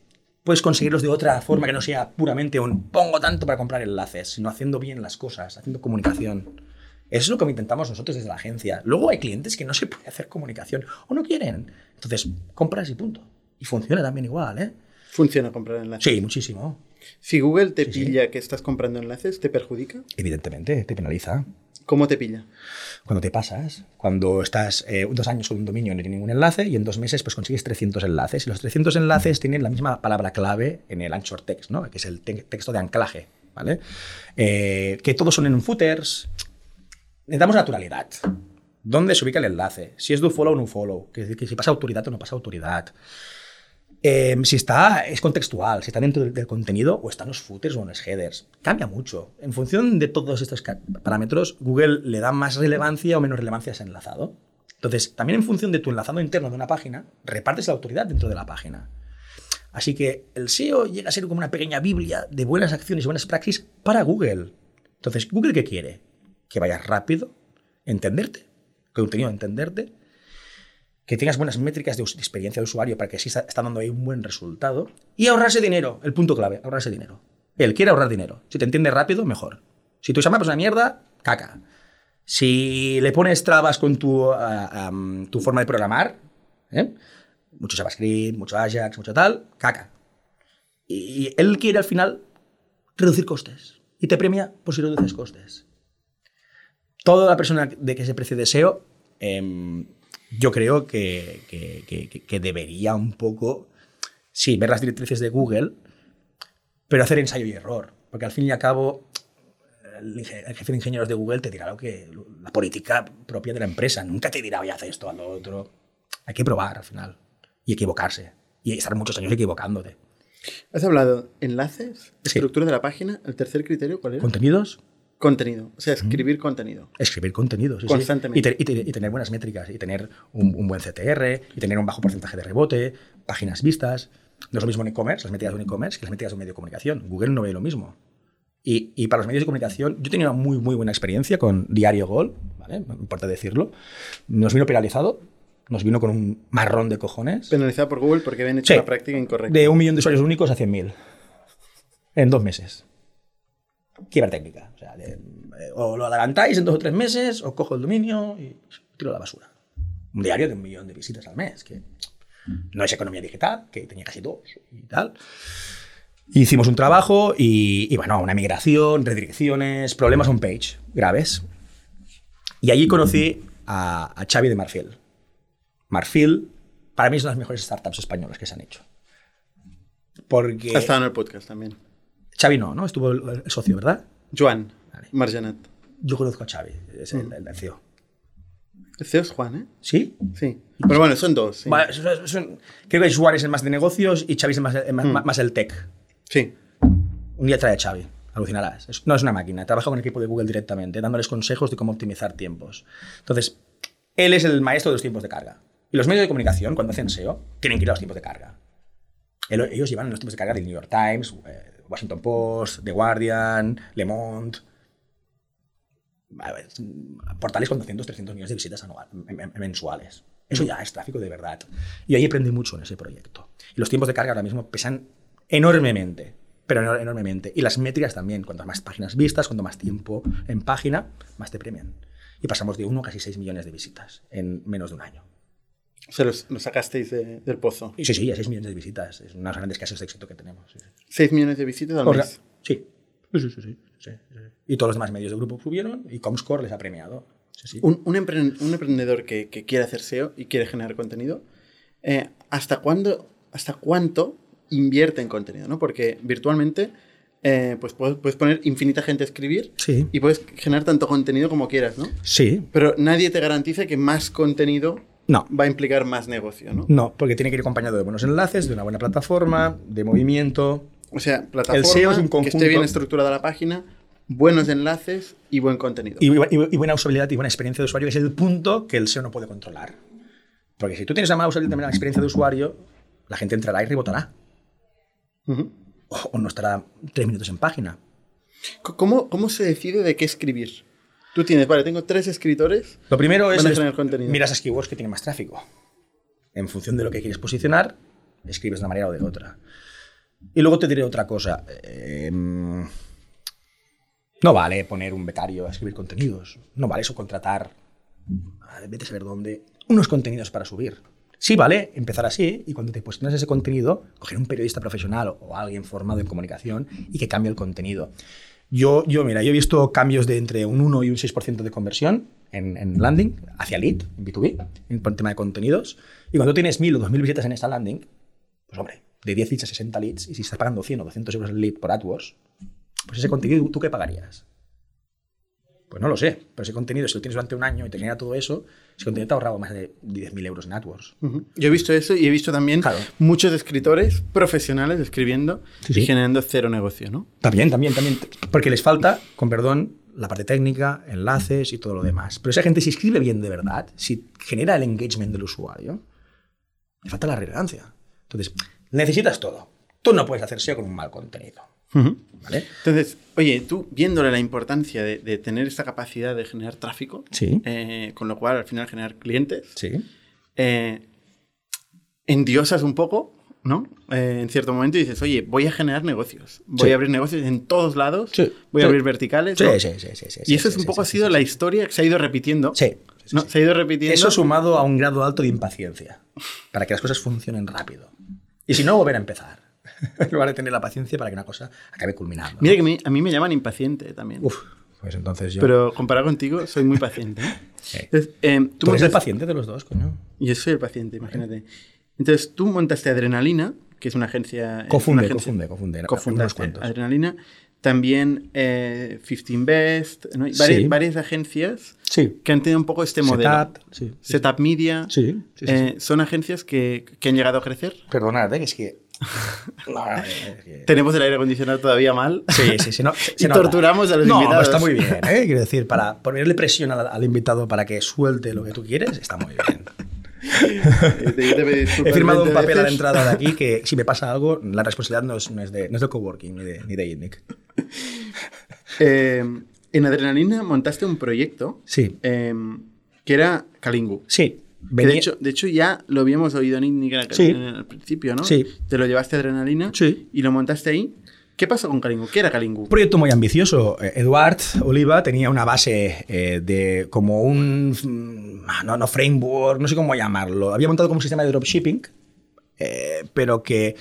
Puedes conseguirlos de otra forma que no sea puramente un pongo tanto para comprar enlaces, sino haciendo bien las cosas, haciendo comunicación. Eso es lo que intentamos nosotros desde la agencia. Luego hay clientes que no se puede hacer comunicación o no quieren. Entonces, compras y punto. Y funciona también igual, ¿eh? Funciona comprar enlaces. Sí, muchísimo. Si Google te Sí, sí. pilla que estás comprando enlaces, ¿te perjudica? Evidentemente, te penaliza. ¿Cómo te pilla? Cuando te pasas, cuando estás eh, dos años con un dominio y no tiene ningún enlace y en dos meses pues consigues 300 enlaces y los 300 enlaces tienen la misma palabra clave en el anchor text, ¿no? que es el te- texto de anclaje, ¿vale? Eh, que todos son en footers. Necesitamos naturalidad. ¿Dónde se ubica el enlace? Si es do follow o no follow, que, que si pasa autoridad o no pasa autoridad. Eh, si está, es contextual, si está dentro del, contenido o está en los footers o en los headers. Cambia mucho. En función de todos estos parámetros, Google le da más relevancia o menos relevancia a ese enlazado. Entonces, también en función de tu enlazado interno de una página, repartes la autoridad dentro de la página. Así que el SEO llega a ser como una pequeña biblia de buenas acciones y buenas praxis para Google. Entonces, ¿Google qué quiere? Que vayas rápido, entenderte, contenido entenderte, que tengas buenas métricas de, de experiencia de usuario para que sí está, está dando ahí un buen resultado y ahorrarse dinero, el punto clave, ahorrarse dinero. Él quiere ahorrar dinero. Si te entiende rápido, mejor. Si tu map es una mierda, caca. Si le pones trabas con tu, ah, am, tu forma de programar, ¿eh? mucho JavaScript, mucho Ajax, mucho tal, caca. Y él quiere al final reducir costes y te premia por si reduces costes. Toda la persona de que se precie de SEO, em, yo creo que, que- que- que- que debería un poco, sí, ver las directrices de Google, pero hacer ensayo y error. Porque al fin y al cabo, el, jefe de ingenieros de Google te dirá lo que, la política propia de la empresa. Nunca te dirá, voy a hacer esto, a lo otro. Hay que probar al final y equivocarse. Y estar muchos años equivocándote. Has hablado enlaces, Sí. estructura de la página. ¿El tercer criterio cuál era? ¿Contenidos? Contenido. O sea, escribir contenido. Escribir contenido, sí, sí. Constantemente. Y, te- y te- y tener buenas métricas, y tener un, un buen CTR, y tener un bajo porcentaje de rebote, páginas vistas. No es lo mismo en e-commerce, las métricas de un e-commerce, que las métricas de un medio de comunicación. Google no ve lo mismo. Y, y para los medios de comunicación, yo he tenido una muy, muy buena experiencia con Diario Gol, ¿vale? No importa decirlo. Nos vino penalizado, nos vino con un marrón de cojones. Penalizado por Google porque habían hecho Sí. la práctica incorrecta. De un millón de usuarios únicos a 100.000. En dos meses. Quiebra técnica. O, sea, de- eh, o lo adelantáis en dos o tres meses, o cojo el dominio y tiro a la basura. Un diario de un millón de visitas al mes, que no es economía digital, que tenía casi dos y tal. Hicimos un trabajo y, y, bueno, una migración, redirecciones, problemas on page graves. Y allí conocí a, a Xavi de Marfil. Marfil, para mí, es una de las mejores startups españolas que se han hecho. Porque. Ha estado en el podcast también. Xavi no, ¿no? Estuvo el, el socio, ¿verdad? Joan Vale. Marjanat. Yo conozco a Xavi, es el, el CEO. El CEO es Juan, ¿eh? ¿Sí? Sí. Pero bueno, son dos. Sí. Vale, creo que Juan es el más de negocios y Xavi es el más, el más- más el tech. Sí. Un día trae a Xavi, alucinarás. Es- no es una máquina, trabaja con el equipo de Google directamente, dándoles consejos de cómo optimizar tiempos. Entonces, él es el maestro de los tiempos de carga. Y los medios de comunicación, cuando hacen SEO, tienen que ir a los tiempos de carga. Ellos llevan los tiempos de carga del New York Times, eh, Washington Post, The Guardian, Le Monde. Portales con 200, 300 millones de visitas anual, men- men- mensuales. Eso ya es tráfico de verdad. Y ahí aprendí mucho en ese proyecto. Y los tiempos de carga ahora mismo pesan enormemente, pero enor- enormemente. Y las métricas también. Cuanto más páginas vistas, cuanto más tiempo en página, más te premian. Y pasamos de 1 a casi 6 millones de visitas en menos de un año. O sea, los, los sacasteis de- del pozo. Sí, sí, a 6 millones de visitas. Es una de las grandes casos de éxito que tenemos. sí, sí. 6 millones de visitas al Corre- mes. Sí. Sí, sí, sí, sí. Y todos los demás medios del grupo subieron y Comscore les ha premiado. Un, un emprendedor que, que quiere hacer SEO y quiere generar contenido, eh, ¿hasta, cuándo, ¿hasta cuánto invierte en contenido? ¿no? Porque virtualmente eh, pues puedes, puedes poner infinita gente a escribir Sí. y puedes generar tanto contenido como quieras, ¿no? Sí. Pero nadie te garantiza que más contenido No. va a implicar más negocio, ¿no? No, porque tiene que ir acompañado de buenos enlaces, de una buena plataforma, de movimiento. O sea, plataforma, El SEO es un que esté conjunto- bien estructurada la página, buenos enlaces y buen contenido. Y, bu- y bu- y buena usabilidad y buena experiencia de usuario, que es el punto que el SEO no puede controlar. Porque si tú tienes una mala usabilidad y una experiencia de usuario, la gente entrará y rebotará. O, o no estará tres minutos en página. ¿Cómo, ¿Cómo se decide de qué escribir? Tú tienes, vale, tengo tres escritores. Lo primero es, es miras a keywords que tienen más tráfico. En función de lo que quieres posicionar, escribes de una manera o de otra. Y luego te diré otra cosa. Eh, no vale poner un becario a escribir contenidos. No vale eso contratar, vete a saber dónde, unos contenidos para subir. Sí vale empezar así y cuando te posicionas ese contenido, coger un periodista profesional o alguien formado en comunicación y que cambie el contenido. Yo, yo, mira, yo he visto cambios de entre un 1 y un 6% de conversión en, en landing hacia lead, en B2B, en el tema de contenidos. Y cuando tienes 1000 o 2000 visitas en esta landing, pues hombre, de 10 leads a 60 leads, y si estás pagando 100 o 200 euros el lead por AdWords, pues ese contenido, ¿tú qué pagarías? Pues no lo sé, pero ese contenido, si lo tienes durante un año y te genera todo eso, ese contenido te ha ahorrado más de 10.000 euros en AdWords. Yo he visto eso y he visto también Claro. muchos escritores profesionales escribiendo Sí, y generando cero negocio, ¿no? También, también, también. Porque les falta, con perdón, la parte técnica, enlaces y todo lo demás. Pero esa gente, si escribe bien de verdad, si genera el engagement del usuario, le falta la relevancia. Entonces, necesitas todo. Tú no puedes hacer SEO con un mal contenido. Entonces, oye, tú viéndole la importancia de, de tener esta capacidad de generar tráfico, Sí. eh, con lo cual al final generar clientes, Sí. eh, endiosas un poco, ¿no? Eh, en cierto momento dices, oye, voy a generar negocios, voy Sí. a abrir negocios en todos lados, voy a abrir verticales. Y eso es un poco ha sido la historia que se ha ido repitiendo. Sí. ¿no? Se ha ido repitiendo. Eso sumado a un grado alto de impaciencia, para que las cosas funcionen rápido. Y si no, volver a empezar. *laughs* En lugar de tener la paciencia para que una cosa acabe culminando. Mira que me- a mí me llaman impaciente también. Uf, pues entonces yo... Pero comparado contigo, soy muy paciente. ¿eh? *laughs* Entonces, eh, Tú eres el paciente de los dos, coño. Y yo soy el paciente, imagínate. Entonces, tú montaste Adrenalina, que es una agencia... Cofunde, una agencia- cofunde, cofunde. Cofundaste. Adrenalina. También eh, 15 Best, ¿no? Varias, Sí. varias agencias Sí. que han tenido un poco este modelo. Setup, sí. Setup Media. Eh, Son agencias que, que han llegado a crecer. Perdonad, ¿eh? es que... *laughs* No, es *laughs* que- Tenemos el aire acondicionado todavía mal. Sí, sí, sí. No, *laughs* Y torturamos a los no, invitados. No, está muy bien, ¿eh? Quiero decir, para ponerle presión al, al invitado para que suelte lo que tú quieres, está muy bien. Eh, He firmado un 20 papel a la entrada de aquí que si me pasa algo, la responsabilidad no es, no es, de, no es del coworking ni de, ni de INNIC. Eh, en Adrenalina montaste un proyecto Sí, eh, que era Kalingu. sí. Venía- de, hecho, de hecho, ya lo habíamos oído en Indie Sí. al principio, ¿no? Sí. Te lo llevaste a Adrenalina Sí. y lo montaste ahí. ¿Qué pasó con Kalingu? ¿Qué era Kalingu? Un proyecto muy ambicioso. Eh, Eduard Oliva tenía una base eh, de como un, mm, no, no framework, no sé cómo llamarlo. Había montado como un sistema de dropshipping, eh, pero que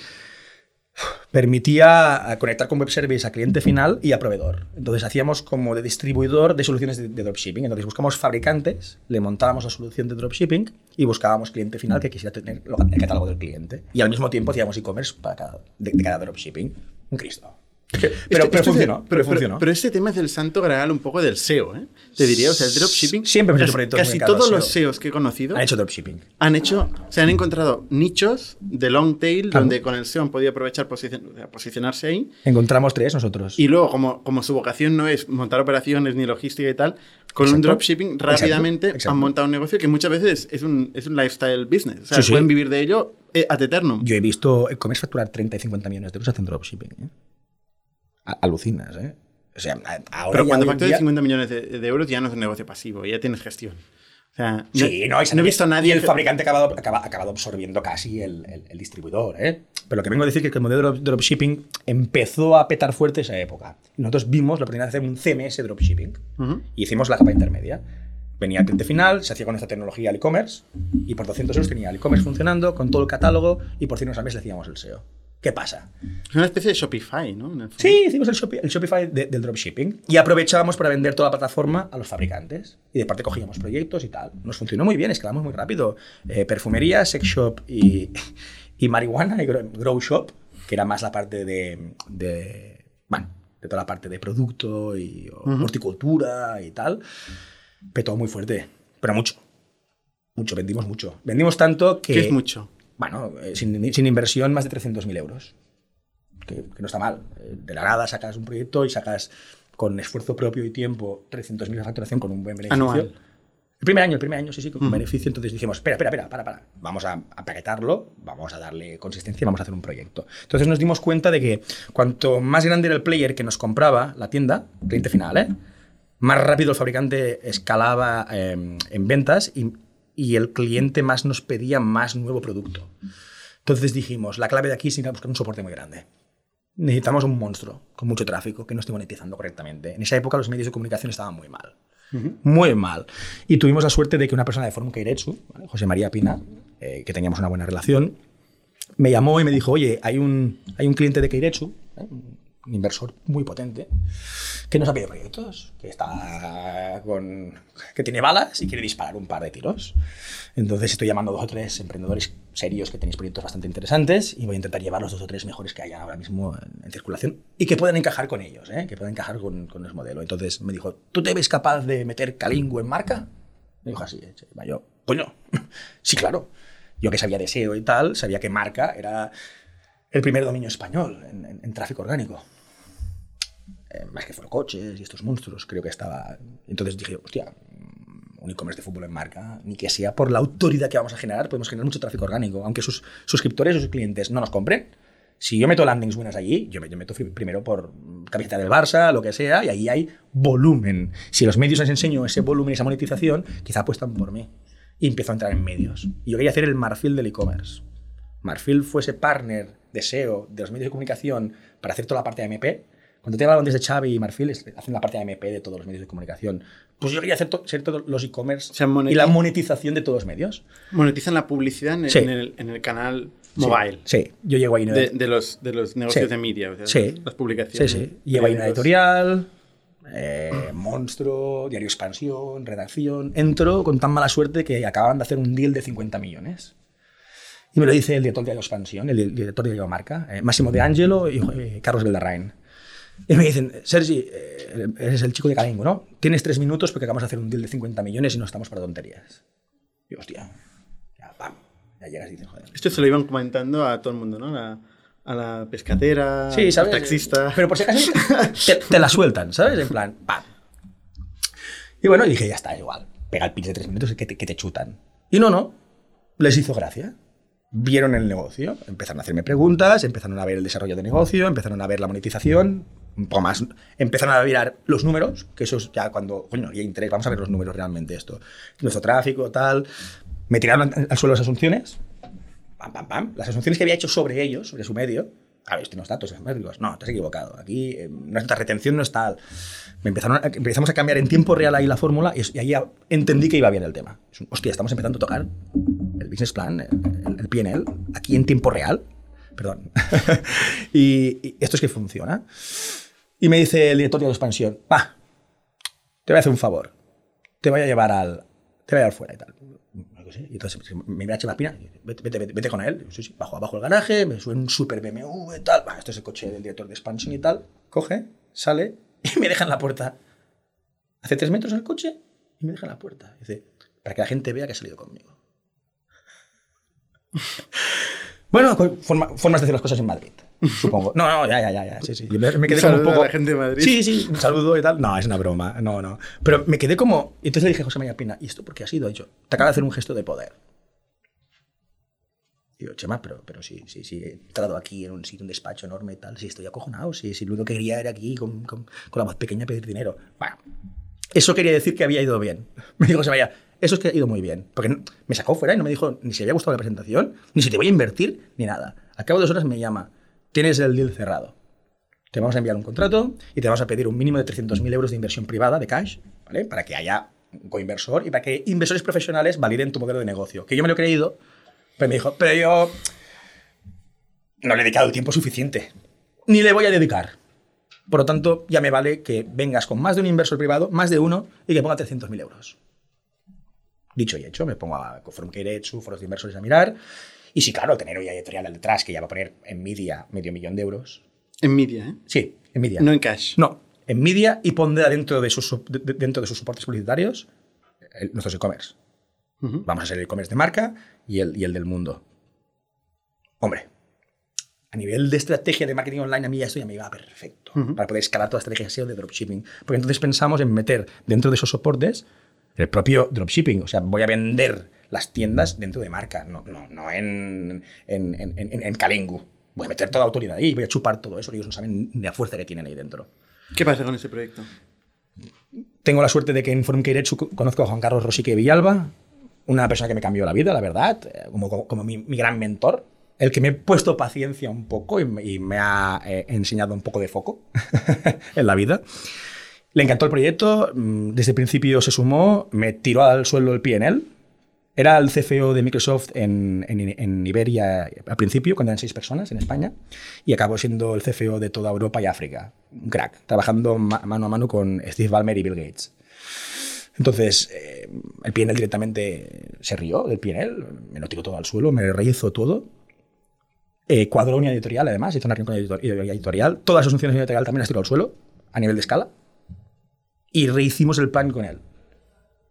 permitía eh, conectar con web service a cliente final y a proveedor. Entonces hacíamos como de distribuidor de soluciones de, dropshipping. Entonces buscamos fabricantes, le montábamos la solución de dropshipping y buscábamos cliente final que quisiera tener el catálogo del cliente. Y al mismo tiempo hacíamos e-commerce para de, de cada dropshipping. Un Cristo. Pero, pero este funcionó. pero, funcionó. pero este tema es el santo graal un poco del SEO, ¿eh? Te diría, o sea, el dropshipping. Siempre hecho casi- proyectos Casi todos SEO. los SEOs que he conocido Han hecho dropshipping. han hecho, se han encontrado nichos de long tail donde con el SEO han podido aprovechar posicion- posicionarse ahí. Encontramos tres nosotros. Y luego, como, como su vocación no es montar operaciones ni logística y tal, con un dropshipping rápidamente Exacto. han montado un negocio que muchas veces es un, es un lifestyle business. O sea, Sí, sí. pueden vivir de ello eh, ad eternum. Yo he visto e-commerce facturar 30 y 50 millones de euros haciendo dropshipping. ¿eh? Alucinas, ¿eh? O sea, ahora Pero cuando facturas día- 50 millones de, de euros ya no es un negocio pasivo, ya tienes gestión. O sea, Sí, no, y se- he visto a nadie. Y el fabricante ha acabado, acaba- ha acabado absorbiendo casi el, el- el distribuidor. ¿eh? Pero lo que vengo a decir es que el modelo de drop- dropshipping empezó a petar fuerte esa época. Nosotros vimos la oportunidad de hacer un CMS dropshipping. Y hicimos la capa intermedia. Venía el cliente final, se hacía con esta tecnología al e-commerce y por 200 euros tenía el e-commerce funcionando con todo el catálogo y por 100 euros al mes le hacíamos el SEO. ¿Qué pasa? Es una especie de Shopify, ¿no? Sí, hicimos el, Shopi- el Shopify de- del dropshipping y aprovechábamos para vender toda la plataforma a los fabricantes. Y de parte cogíamos proyectos y tal. Nos funcionó muy bien, escalamos muy rápido. Eh, perfumería, sex shop y, y marihuana y grow shop, que era más la parte de, de, bueno, de toda la parte de producto y horticultura y tal. Petó muy fuerte, pero mucho. Mucho, vendimos mucho. Vendimos tanto que... Que es mucho. Bueno, eh, sin, sin inversión, más de 300.000 euros. Que, que no está mal. Eh, De la nada sacas un proyecto y sacas con esfuerzo propio y tiempo 300.000 de facturación con un buen beneficio. Anual. El primer año, el primer año, sí, sí, con beneficio. Entonces dijimos, espera, espera, espera, para, para. Vamos a, a paquetarlo, vamos a darle consistencia y vamos a hacer un proyecto. Entonces nos dimos cuenta de que cuanto más grande era el player que nos compraba la tienda, cliente final, ¿eh? más rápido el fabricante escalaba eh, en ventas y, y el cliente más nos pedía más nuevo producto. Entonces dijimos, la clave de aquí es ir a buscar un soporte muy grande. Necesitamos un monstruo con mucho tráfico que no esté monetizando correctamente. En esa época los medios de comunicación estaban muy mal. Muy mal. Y tuvimos la suerte de que una persona de Forum Keiretsu. José María Pina, eh, que teníamos una buena relación, me llamó y me dijo, oye, hay un, hay un cliente de Keiretsu, ¿eh? Un inversor muy potente, que nos ha pedido proyectos, que está con, que tiene balas y quiere disparar un par de tiros. Entonces estoy llamando a dos o tres emprendedores serios que tenéis proyectos bastante interesantes y voy a intentar llevar los dos o tres mejores que haya ahora mismo en, circulación y que puedan encajar con ellos, ¿eh? que puedan encajar con, con el modelo. Entonces me dijo, ¿tú te ves capaz de meter Kalingo en marca? Me dijo así, ¿eh? yo, coño, *laughs* sí, claro. Yo que sabía de SEO y tal, sabía que marca era el primer dominio español en, tráfico orgánico. Eh, más que coches y estos monstruos, creo que estaba. Entonces dije, hostia, un e-commerce de fútbol en marca, ni que sea por la autoridad que vamos a generar, podemos generar mucho tráfico orgánico, aunque sus suscriptores o sus clientes no nos compren. Si yo meto landings buenas allí, yo, yo meto primero por camiseta del Barça, lo que sea, y ahí hay volumen. Si los medios les enseño ese volumen y esa monetización, quizá apuestan por mí. Y empiezo a entrar en medios. Y yo quería hacer el marfil del e-commerce. Marfil fuese partner de SEO de los medios de comunicación para hacer toda la parte de MP. Cuando te hablaban desde Xavi y Marfil, hacen la parte de MP de todos los medios de comunicación. Pues yo quería hacer to todos los e-commerce y la monetización de todos los medios. Monetizan la publicidad en, Sí. en el, en el canal mobile. Sí, sí. yo llego ahí. De, de los, de los negocios Sí. de media, o sea, Sí. las Sí, publicaciones. sí. Lleva ahí una editorial, eh, *clears throat* Monstruo, Diario Expansión, Redacción. Entro con tan mala suerte que acababan de hacer un deal de 50 millones. Y me lo dice el director de Expansión, el, director de Diario Marca, eh, Máximo de Angelo y eh, Carlos Beldarrain. Y me dicen, Sergi, eh, eres el chico de Calingo, ¿no? Tienes tres minutos porque acabamos de hacer un deal de 50 millones y no estamos para tonterías. Y hostia, ya, pam, ya llegas y dices, joder. Esto se lo iban comentando a todo el mundo, ¿no? A la, a la pescadera, Sí, al taxista. Pero por si acaso te, te la sueltan, ¿sabes? En plan, ¡pam! Y bueno, dije, ya está, igual. Pega el pitch de tres minutos y que te, que te chutan. Y no, no. Les hizo gracia. Vieron el negocio, empezaron a hacerme preguntas, empezaron a ver el desarrollo de negocio, empezaron a ver la monetización, un poco más. Empezaron a mirar los números, que eso es ya cuando, coño, ya interés, vamos a ver los números realmente esto. Nuestro tráfico, tal. Me tiraron al suelo las asunciones, pam, pam, pam. Las asunciones que había hecho sobre ellos, sobre su medio. A ver, es datos. No, te has equivocado. Aquí eh, nuestra retención no es tal. Me empezaron a- empezamos a cambiar en tiempo real ahí la fórmula y, y ahí entendí que iba bien el tema. Es un, hostia, estamos empezando a tocar el business plan, el, el PNL, aquí en tiempo real. Perdón. *laughs* y, esto es que funciona. Y me dice el director de expansión, va, te voy a hacer un favor. Te voy a llevar al... Te voy a llevar fuera y tal. Y entonces me mira Chema Pina, vete, vete, vete, con él. Sí, sí, bajo abajo el garaje, me sube un super BMW y tal. Va, esto es el coche del director de expansión y tal. Coge, sale *laughs* y me deja en la puerta. Hace tres metros el coche y me deja en la puerta. Dice, para que la gente vea que ha salido conmigo. Bueno, co- forma- formas de hacer las cosas en Madrid, supongo. No, no, ya, ya, ya, ya. Sí, sí. Yo me, quedé como un saludo a poco. la gente de Madrid. Sí, sí, un saludo y tal. No, es una broma. No, no. Pero me quedé como. y Entonces le dije a José María Pina, ¿y esto por qué ha sido? Ha dicho, te acaba de hacer un gesto de poder. Y yo, Chema, pero, pero sí, sí, sí, he entrado aquí en un sitio, un despacho enorme y tal. Sí, estoy acojonado. Sí, sí, lo único que quería era aquí con, con, con la voz pequeña pedir dinero. Bueno, eso quería decir que había ido bien. *laughs* Me dijo José María, eso es que ha ido muy bien. Porque me sacó fuera y no me dijo ni si había gustado la presentación, ni si te voy a invertir, ni nada. Al cabo de dos horas me llama, tienes el deal cerrado. Te vamos a enviar un contrato y te vamos a pedir un mínimo de 300.000 euros de inversión privada, de cash, ¿vale? Para que haya un coinversor y para que inversores profesionales validen tu modelo de negocio. Que yo me lo he creído, pero me dijo, pero yo no le he dedicado el tiempo suficiente. Ni le voy a dedicar. Por lo tanto, ya me vale que vengas con más de un inversor privado, más de uno, y que ponga 300.000 euros. Dicho y hecho, me pongo a Forum Keiretsu, foros de inversores a mirar. Y sí, claro, tener una editorial al detrás que ya va a poner en media medio millón de euros. En media, ¿eh? Sí, en media. No en cash. No, en media y pondrá dentro de sus, de- de- dentro de sus soportes publicitarios el- nuestros e-commerce. Ujú. Vamos a ser el e-commerce de marca y el, y el del mundo. Hombre, a nivel de estrategia de marketing online, a mí ya esto ya me iba perfecto Ujú. para poder escalar toda la estrategia SEO de dropshipping. Porque entonces pensamos en meter dentro de esos soportes El propio dropshipping. O sea, voy a vender las tiendas dentro de marca, no, no, no en, en, en, en Kalengu. Voy a meter toda autoridad ahí, voy a chupar todo eso, ellos no saben de la fuerza que tienen ahí dentro. ¿Qué pasa con ese proyecto? Tengo la suerte de que en Forum Keiretsu conozco a Juan Carlos Rosique Villalba, una persona que me cambió la vida, la verdad, eh, como, como, mi, mi, gran mentor, el que me he puesto paciencia un poco y, y me ha eh, enseñado un poco de foco *laughs* en la vida. Le encantó el proyecto, mm, desde el principio se sumó, me tiró al suelo el él. Era el CFO de Microsoft en, en, en, Iberia al principio, cuando eran seis personas en España, y acabó siendo el CFO de toda Europa y África. Un crack, trabajando mano a mano con Steve Ballmer y Bill Gates. Entonces, eh, el PNL directamente se rió del PNL, me lo tiró todo al suelo, me rehizo todo. Eh, cuadró una editorial, además, hizo una reunión editorial. Todas sus funciones editorial también las tiró al suelo, a nivel de escala y rehicimos el plan con él.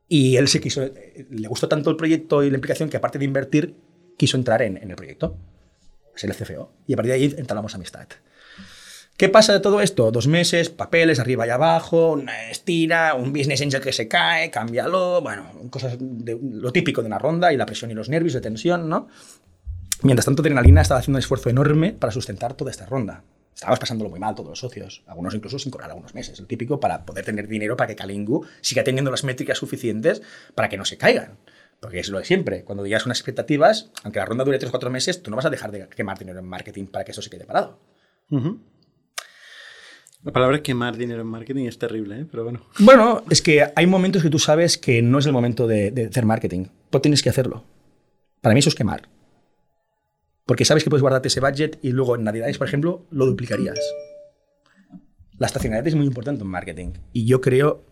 Y él se quiso, le gustó tanto el proyecto y la implicación que aparte de invertir, quiso entrar en, el proyecto, ser el CFO. Y a partir de ahí entablamos amistad. ¿Qué pasa de todo esto? Dos meses, papeles arriba y abajo, una estira, un business angel que se cae, cámbialo, bueno, cosas de lo típico de una ronda y la presión y los nervios de tensión, ¿no? Mientras tanto, Adrenalina estaba haciendo un esfuerzo enorme para sustentar toda esta ronda. Estábamos pasándolo muy mal todos los socios, algunos incluso sin cobrar algunos meses, el típico para poder tener dinero para que Kalingu siga teniendo las métricas suficientes para que no se caigan. Porque es lo de siempre, cuando digas unas expectativas, aunque la ronda dure 3 o 4 meses, tú no vas a dejar de quemar dinero en marketing para que eso se quede parado. Uh -huh. La palabra quemar dinero en marketing es terrible, ¿eh? pero bueno. Bueno, es que hay momentos que tú sabes que no es el momento de, de hacer marketing, pero tienes que hacerlo. Para mí eso es quemar. Porque sabes que puedes guardarte ese budget y luego en Navidades, por ejemplo, lo duplicarías. La estacionalidad es muy importante en marketing. Y yo creo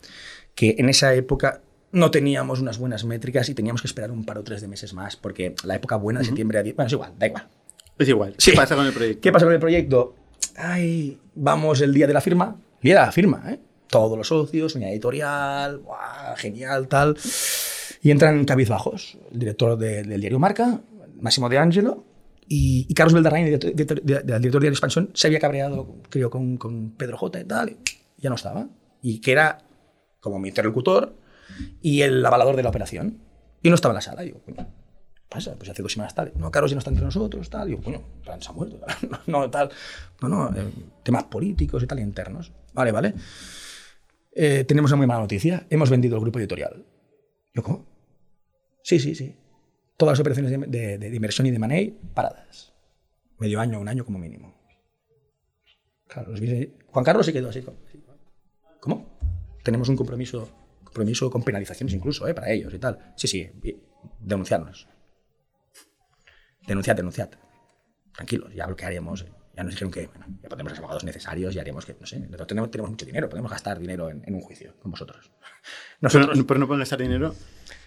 que en esa época no teníamos unas buenas métricas y teníamos que esperar un par o tres de meses más, porque la época buena de septiembre a Bueno, es igual, da igual. Es igual. ¿Qué pasa con el proyecto? ¿Qué pasa con el proyecto? Ay, vamos el día de la firma. Día de la firma, ¿eh? Todos los socios, una editorial, ¡buah, genial, tal. Y entran cabizbajos. El director de, del diario Marca, Máximo de Angelo, y, y, Carlos Beldarrain, el director, de, de, director de expansión, se había cabreado, creo, con, con, Pedro J y tal, y ya no estaba. Y que era como mi interlocutor y el avalador de la operación. Y no estaba en la sala. Y yo, coño, pasa? Pues hace dos semanas tal. No, Carlos ya no está entre nosotros, tal. Y yo, coño, se ha muerto. *laughs* no, no, tal. No, no, eh, temas políticos y tal, internos. Vale, vale. Eh, tenemos una muy mala noticia. Hemos vendido el grupo editorial. Yo, ¿cómo? Sí, sí, sí todas las operaciones de, de, inversión y de money paradas. Medio año, un año como mínimo. Claro, Juan Carlos se quedó así. ¿Cómo? Tenemos un compromiso, compromiso con penalizaciones incluso, ¿eh? para ellos y tal. Sí, sí, denunciarnos. Denunciad, denunciad. Tranquilos, ya lo que haremos. Ya nos dijeron que bueno, ya ponemos los abogados necesarios y haremos que, no sé, nosotros tenemos, tenemos mucho dinero, podemos gastar dinero en, en un juicio con vosotros. *laughs* Nosotros, pero, pero no pueden gastar dinero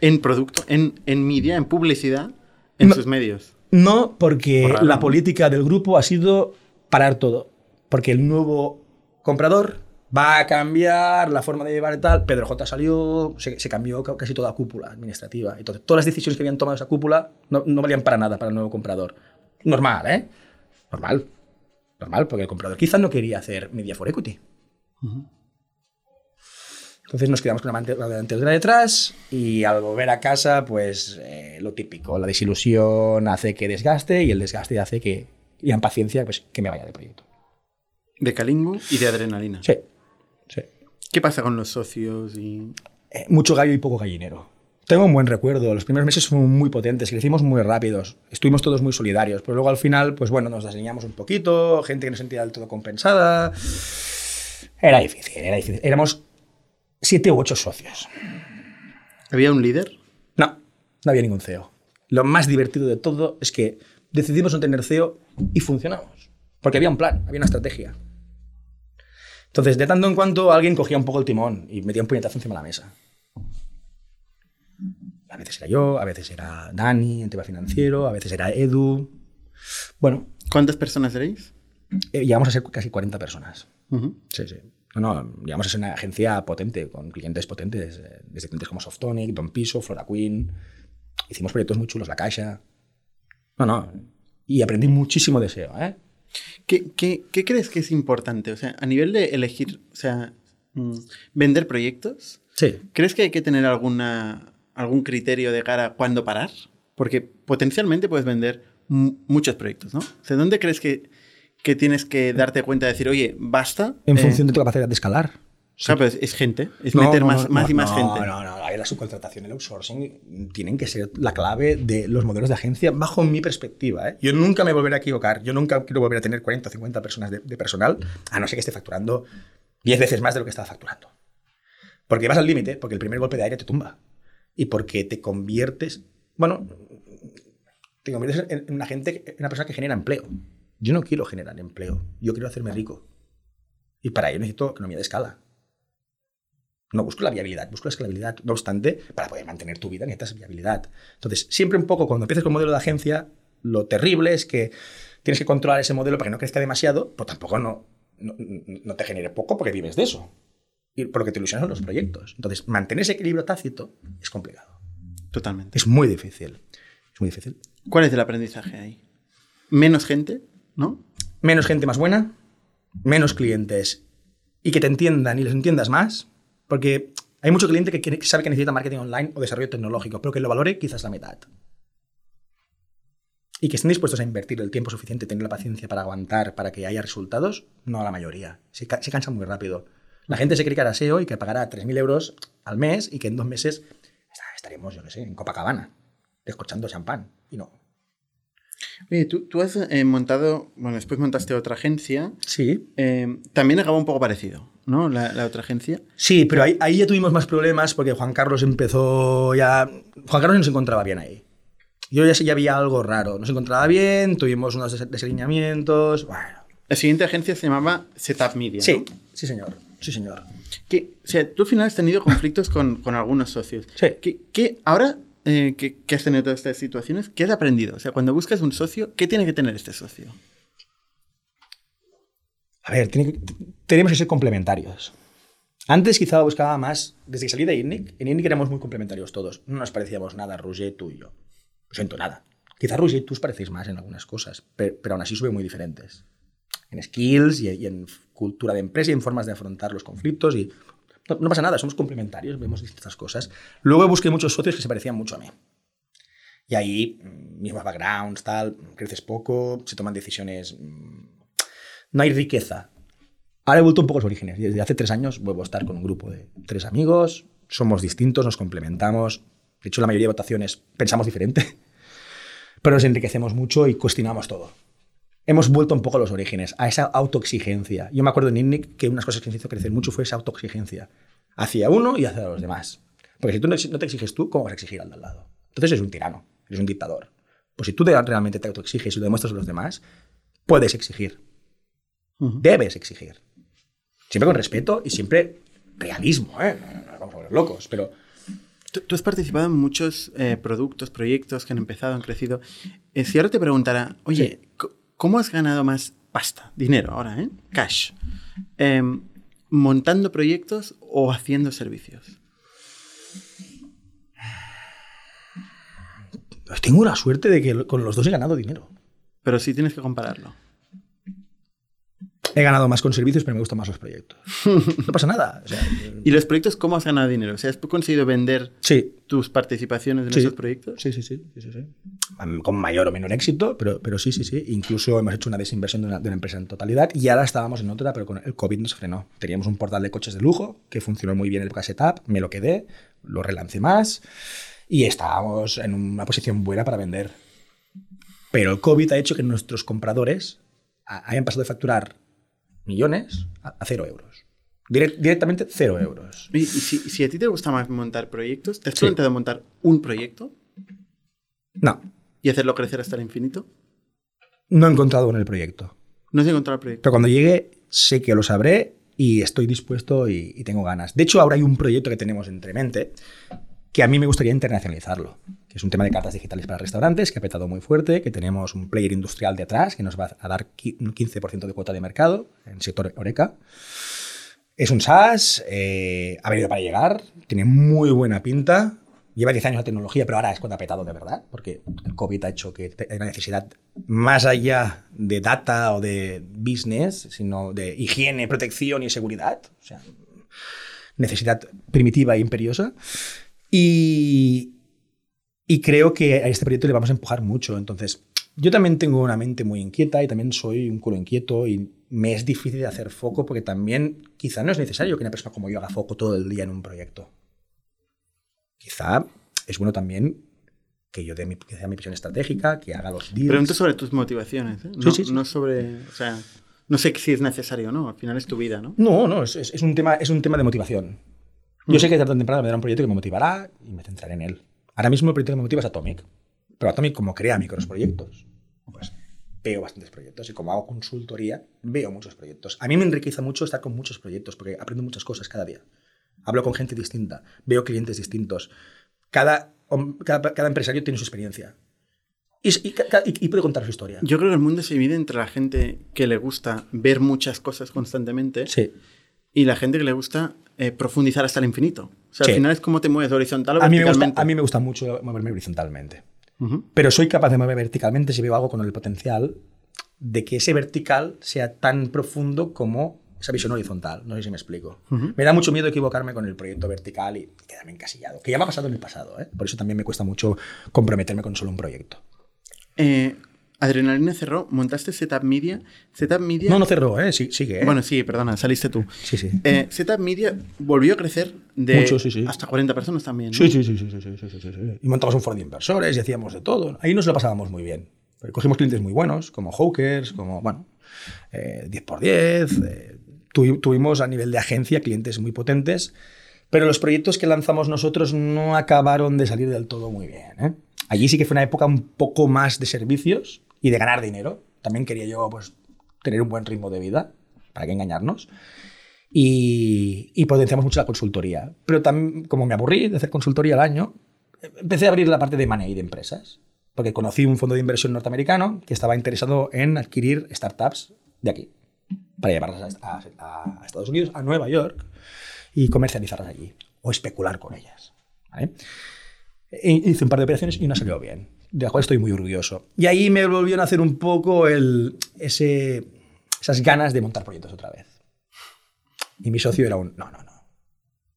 en producto, en, en media, en publicidad, en no, sus medios. No, porque raro, la ¿no? política del grupo ha sido parar todo. Porque el nuevo comprador va a cambiar la forma de llevar y tal. Pedro J salió, se, se, cambió casi toda la cúpula administrativa. Entonces, todas las decisiones que habían tomado esa cúpula no, no, valían para nada para el nuevo comprador. Normal, ¿eh? Normal. Normal, porque el comprador quizás no quería hacer media for equity. Uh -huh. Entonces nos quedamos con la delantera detrás y al volver a casa, pues eh, lo típico, la desilusión hace que desgaste y el desgaste hace que, y en paciencia, pues que me vaya del proyecto. De Kalingu y de adrenalina. Sí, sí. ¿Qué pasa con los socios? Y... Eh, mucho gallo y poco gallinero. Tengo un buen recuerdo, los primeros meses fueron muy potentes, crecimos muy rápidos, estuvimos todos muy solidarios, pero luego al final, pues bueno, nos enseñamos un poquito, gente que no sentía del todo compensada. Era difícil, era difícil. Éramos siete u ocho socios. ¿Había un líder? No, no había ningún CEO. Lo más divertido de todo es que decidimos no tener CEO y funcionamos. Porque había un plan, había una estrategia. Entonces, de tanto en cuanto, alguien cogía un poco el timón y metía un puñetazo encima de la mesa. A veces era yo, a veces era Dani, en tema financiero, a veces era Edu. Bueno. ¿Cuántas personas erais? Eh, llegamos a ser casi 40 personas. Uh -huh. Sí, sí. No, no, digamos, es una agencia potente, con clientes potentes, eh, desde clientes como Softonic, Don Piso, Flora Queen. Hicimos proyectos muy chulos, La Caixa. No, no. Y aprendí muchísimo de SEO, ¿eh? ¿Qué, qué, ¿Qué, crees que es importante? O sea, a nivel de elegir, o sea, Mm. ¿Vender proyectos? Sí. ¿Crees que hay que tener alguna, algún criterio de cara a cuándo parar? Porque potencialmente puedes vender muchos proyectos, ¿no? O sea, ¿dónde crees que, que tienes que darte cuenta de decir, oye, basta? En función de tu capacidad de escalar. Sí. pero es, gente, es meter más, más y más gente. No, no, no, la subcontratación el outsourcing tienen que ser la clave de los modelos de agencia bajo mi perspectiva. ¿eh? Yo nunca me volveré a equivocar, yo nunca quiero volver a tener 40 o 50 personas de, personal, a no ser que esté facturando 10 veces más de lo que estaba facturando. Porque vas al límite, porque el primer golpe de aire te tumba. Y porque te conviertes, bueno, te conviertes en una gente, en una persona que genera empleo. Yo no quiero generar empleo, yo quiero hacerme rico. Y para ello necesito economía de escala. No busco la viabilidad, busco la escalabilidad. No obstante, para poder mantener tu vida necesitas viabilidad. Entonces, siempre un poco cuando empiezas con un modelo de agencia, lo terrible es que tienes que controlar ese modelo para que no crezca demasiado, pero tampoco no, no, te genere poco porque vives de eso. Y por lo que te ilusionan los proyectos. Entonces, mantener ese equilibrio tácito es complicado. Totalmente. Es muy difícil. Es muy difícil. ¿Cuál es el aprendizaje ahí? Menos gente, ¿no? Menos gente más buena, menos clientes y que te entiendan y les entiendas más porque hay mucho cliente que, sabe que necesita marketing online o desarrollo tecnológico, pero que lo valore quizás la mitad. Y que estén dispuestos a invertir el tiempo suficiente, tener la paciencia para aguantar, para que haya resultados, no a la mayoría. Se, se cansa muy rápido. La gente se cree que hará SEO y que pagará 3.000 euros al mes y que en dos meses estaremos, yo qué sé, en Copacabana, descorchando champán. Y no. Oye, tú, has eh, montado, bueno, después montaste otra agencia. Sí. Eh, también acabó un poco parecido, ¿no? La, otra agencia. Sí, pero ahí, ahí, ya tuvimos más problemas porque Juan Carlos empezó ya... Juan Carlos no se encontraba bien ahí. Yo ya ya había algo raro. No se encontraba bien, tuvimos unos desalineamientos, bueno. La siguiente agencia se llamaba Setup Media. Sí, sí señor. Sí señor. Que, o sea, tú al final has tenido conflictos con, con algunos socios. Sí. ¿Qué, ahora eh, que, has tenido todas estas situaciones, ¿qué has aprendido? O sea, cuando buscas un socio, ¿qué tiene que tener este socio? A ver, tenemos que ser complementarios. Antes quizá buscaba más, desde que salí de INNIC, en INNIC éramos muy complementarios todos. No nos parecíamos nada, Roger, tú y yo. Lo siento, nada. Quizá Roger y tú os parecéis más en algunas cosas, pero, aún así sube muy diferentes. En skills y, y, en cultura de empresa y en formas de afrontar los conflictos y no, pasa nada, somos complementarios, vemos distintas cosas. Luego busqué muchos socios que se parecían mucho a mí. Y ahí, mm, mismos backgrounds, tal, creces poco, se toman decisiones. Mm, no hay riqueza. Ahora he vuelto un poco a los orígenes. Desde hace tres años vuelvo a estar con un grupo de tres amigos, somos distintos, nos complementamos. De hecho, la mayoría de votaciones pensamos diferente, *laughs* pero nos enriquecemos mucho y cuestionamos todo hemos vuelto un poco a los orígenes, a esa autoexigencia. Yo me acuerdo en INNIC que unas cosas que nos hizo crecer mucho fue esa autoexigencia hacia uno y hacia los demás. Porque si tú no te exiges tú, ¿cómo vas a exigir al de al lado? Entonces eres un tirano, eres un dictador. Pues si tú realmente te autoexiges y lo demuestras a los demás, puedes exigir. Debes exigir. Siempre con respeto y siempre realismo, ¿eh? No, vamos a volver locos, pero... Tú, has participado en muchos eh, productos, proyectos que han empezado, han crecido. Eh, si ahora te preguntara, oye, ¿Cómo has ganado más pasta, dinero ahora, ¿eh? Cash. Em, ¿Montando proyectos o haciendo servicios? Tengo la suerte de que con los dos he ganado dinero. Pero sí tienes que compararlo. He ganado más con servicios, pero me gustan más los proyectos. *laughs* No pasa nada. ¿Y los proyectos cómo has ganado dinero? O sea, ¿has conseguido vender tus participaciones en esos proyectos? Sí, sí, sí, Con mayor o menor éxito, pero, pero sí, sí, sí. Incluso hemos hecho una desinversión de una, empresa en totalidad y ahora estábamos en otra, pero con el COVID nos frenó. Teníamos un portal de coches de lujo que funcionó muy bien en el setup, me lo quedé, lo relancé más y estábamos en una posición buena para vender. Pero el COVID ha hecho que nuestros compradores hayan pasado de facturar millones a, cero euros. directamente cero euros. Y, si, a ti te gusta más montar proyectos, ¿te has planteado montar un proyecto? No. ¿Y hacerlo crecer hasta el infinito? No he encontrado en el proyecto. No he encontrado el proyecto. Pero cuando llegue, sé que lo sabré y estoy dispuesto y, y, tengo ganas. De hecho, ahora hay un proyecto que tenemos entre mente que a mí me gustaría internacionalizarlo, que es un tema de cartas digitales para restaurantes que ha petado muy fuerte, que tenemos un player industrial de atrás que nos va a dar un 15% de cuota de mercado en el sector Oreca. Es un SaaS, eh, ha venido para llegar, tiene muy buena pinta, lleva 10 años la tecnología, pero ahora es cuando ha petado de verdad, porque el COVID ha hecho que haya una necesidad más allá de data o de business, sino de higiene, protección y seguridad. O sea, necesidad primitiva e imperiosa. Y, y creo que a este proyecto le vamos a empujar mucho. Entonces, yo también tengo una mente muy inquieta y también soy un culo inquieto y me es difícil de hacer foco porque también quizá no es necesario que una persona como yo haga foco todo el día en un proyecto. Quizá es bueno también que yo dé mi, que sea mi visión estratégica, que haga los deals. Pregunto sobre tus motivaciones, ¿eh? no, no sobre, o sea, no sé si es necesario, ¿no? Al final es tu vida, ¿no? No, no, es, es, un, tema, es un tema de motivación. Yo sé que tarde o temprano me dará un proyecto que me motivará y me centraré en él. Ahora mismo el proyecto que me motiva es Atomic. Pero Atomic, como crea micros proyectos, pues veo bastantes proyectos y como hago consultoría, veo muchos proyectos. A mí me enriquece mucho estar con muchos proyectos porque aprendo muchas cosas cada día. Hablo con gente distinta, veo clientes distintos. Cada, cada, cada empresario tiene su experiencia. Y, y, y, puede contar su historia. Yo creo que el mundo se divide entre la gente que le gusta ver muchas cosas constantemente sí. Y la gente que le gusta eh, profundizar hasta el infinito. O sea, Sí. al final es como te mueves horizontal o A mí, me gusta, a mí me gusta mucho moverme horizontalmente. Ujú. Pero soy capaz de mover verticalmente si veo algo con el potencial de que ese vertical sea tan profundo como esa visión horizontal. No sé si me explico. Me da mucho miedo equivocarme con el proyecto vertical y quedarme encasillado. Que ya me ha pasado en el pasado. ¿eh? Por eso también me cuesta mucho comprometerme con solo un proyecto. Eh, Adrenalina cerró, montaste Setup Media. Setup Media. No, no cerró, ¿eh? Sí, sigue. ¿eh? Bueno, sí, perdona, saliste tú. Sí, sí. Eh, Setup Media volvió a crecer de Mucho, sí, sí. hasta 40 personas también. Sí, sí, sí, sí, sí, sí, sí, sí, Y montamos un foro de inversores y hacíamos de todo. Ahí nos lo pasábamos muy bien. Cogimos clientes muy buenos, como Hawkers, como, bueno, eh, 10x10. Eh, tuvimos a nivel de agencia clientes muy potentes, pero los proyectos que lanzamos nosotros no acabaron de salir del todo muy bien. ¿eh? Allí sí que fue una época un poco más de servicios, y de ganar dinero. También quería yo, pues, tener un buen ritmo de vida, para qué engañarnos y, potenciamos mucho la consultoría. Pero también, como me aburrí de hacer consultoría al año, empecé a abrir la parte de money de empresas. Porque conocí un fondo de inversión norteamericano que estaba interesado en adquirir startups de aquí, para llevarlas a, a- a Estados Unidos, a Nueva York, y comercializarlas allí, o especular con ellas. ¿vale? E hice un par de operaciones y una salió bien, de la cual estoy muy orgulloso. Y ahí me volvió a nacer un poco el, ese, esas ganas de montar proyectos otra vez. Y mi socio era un, no, no, no,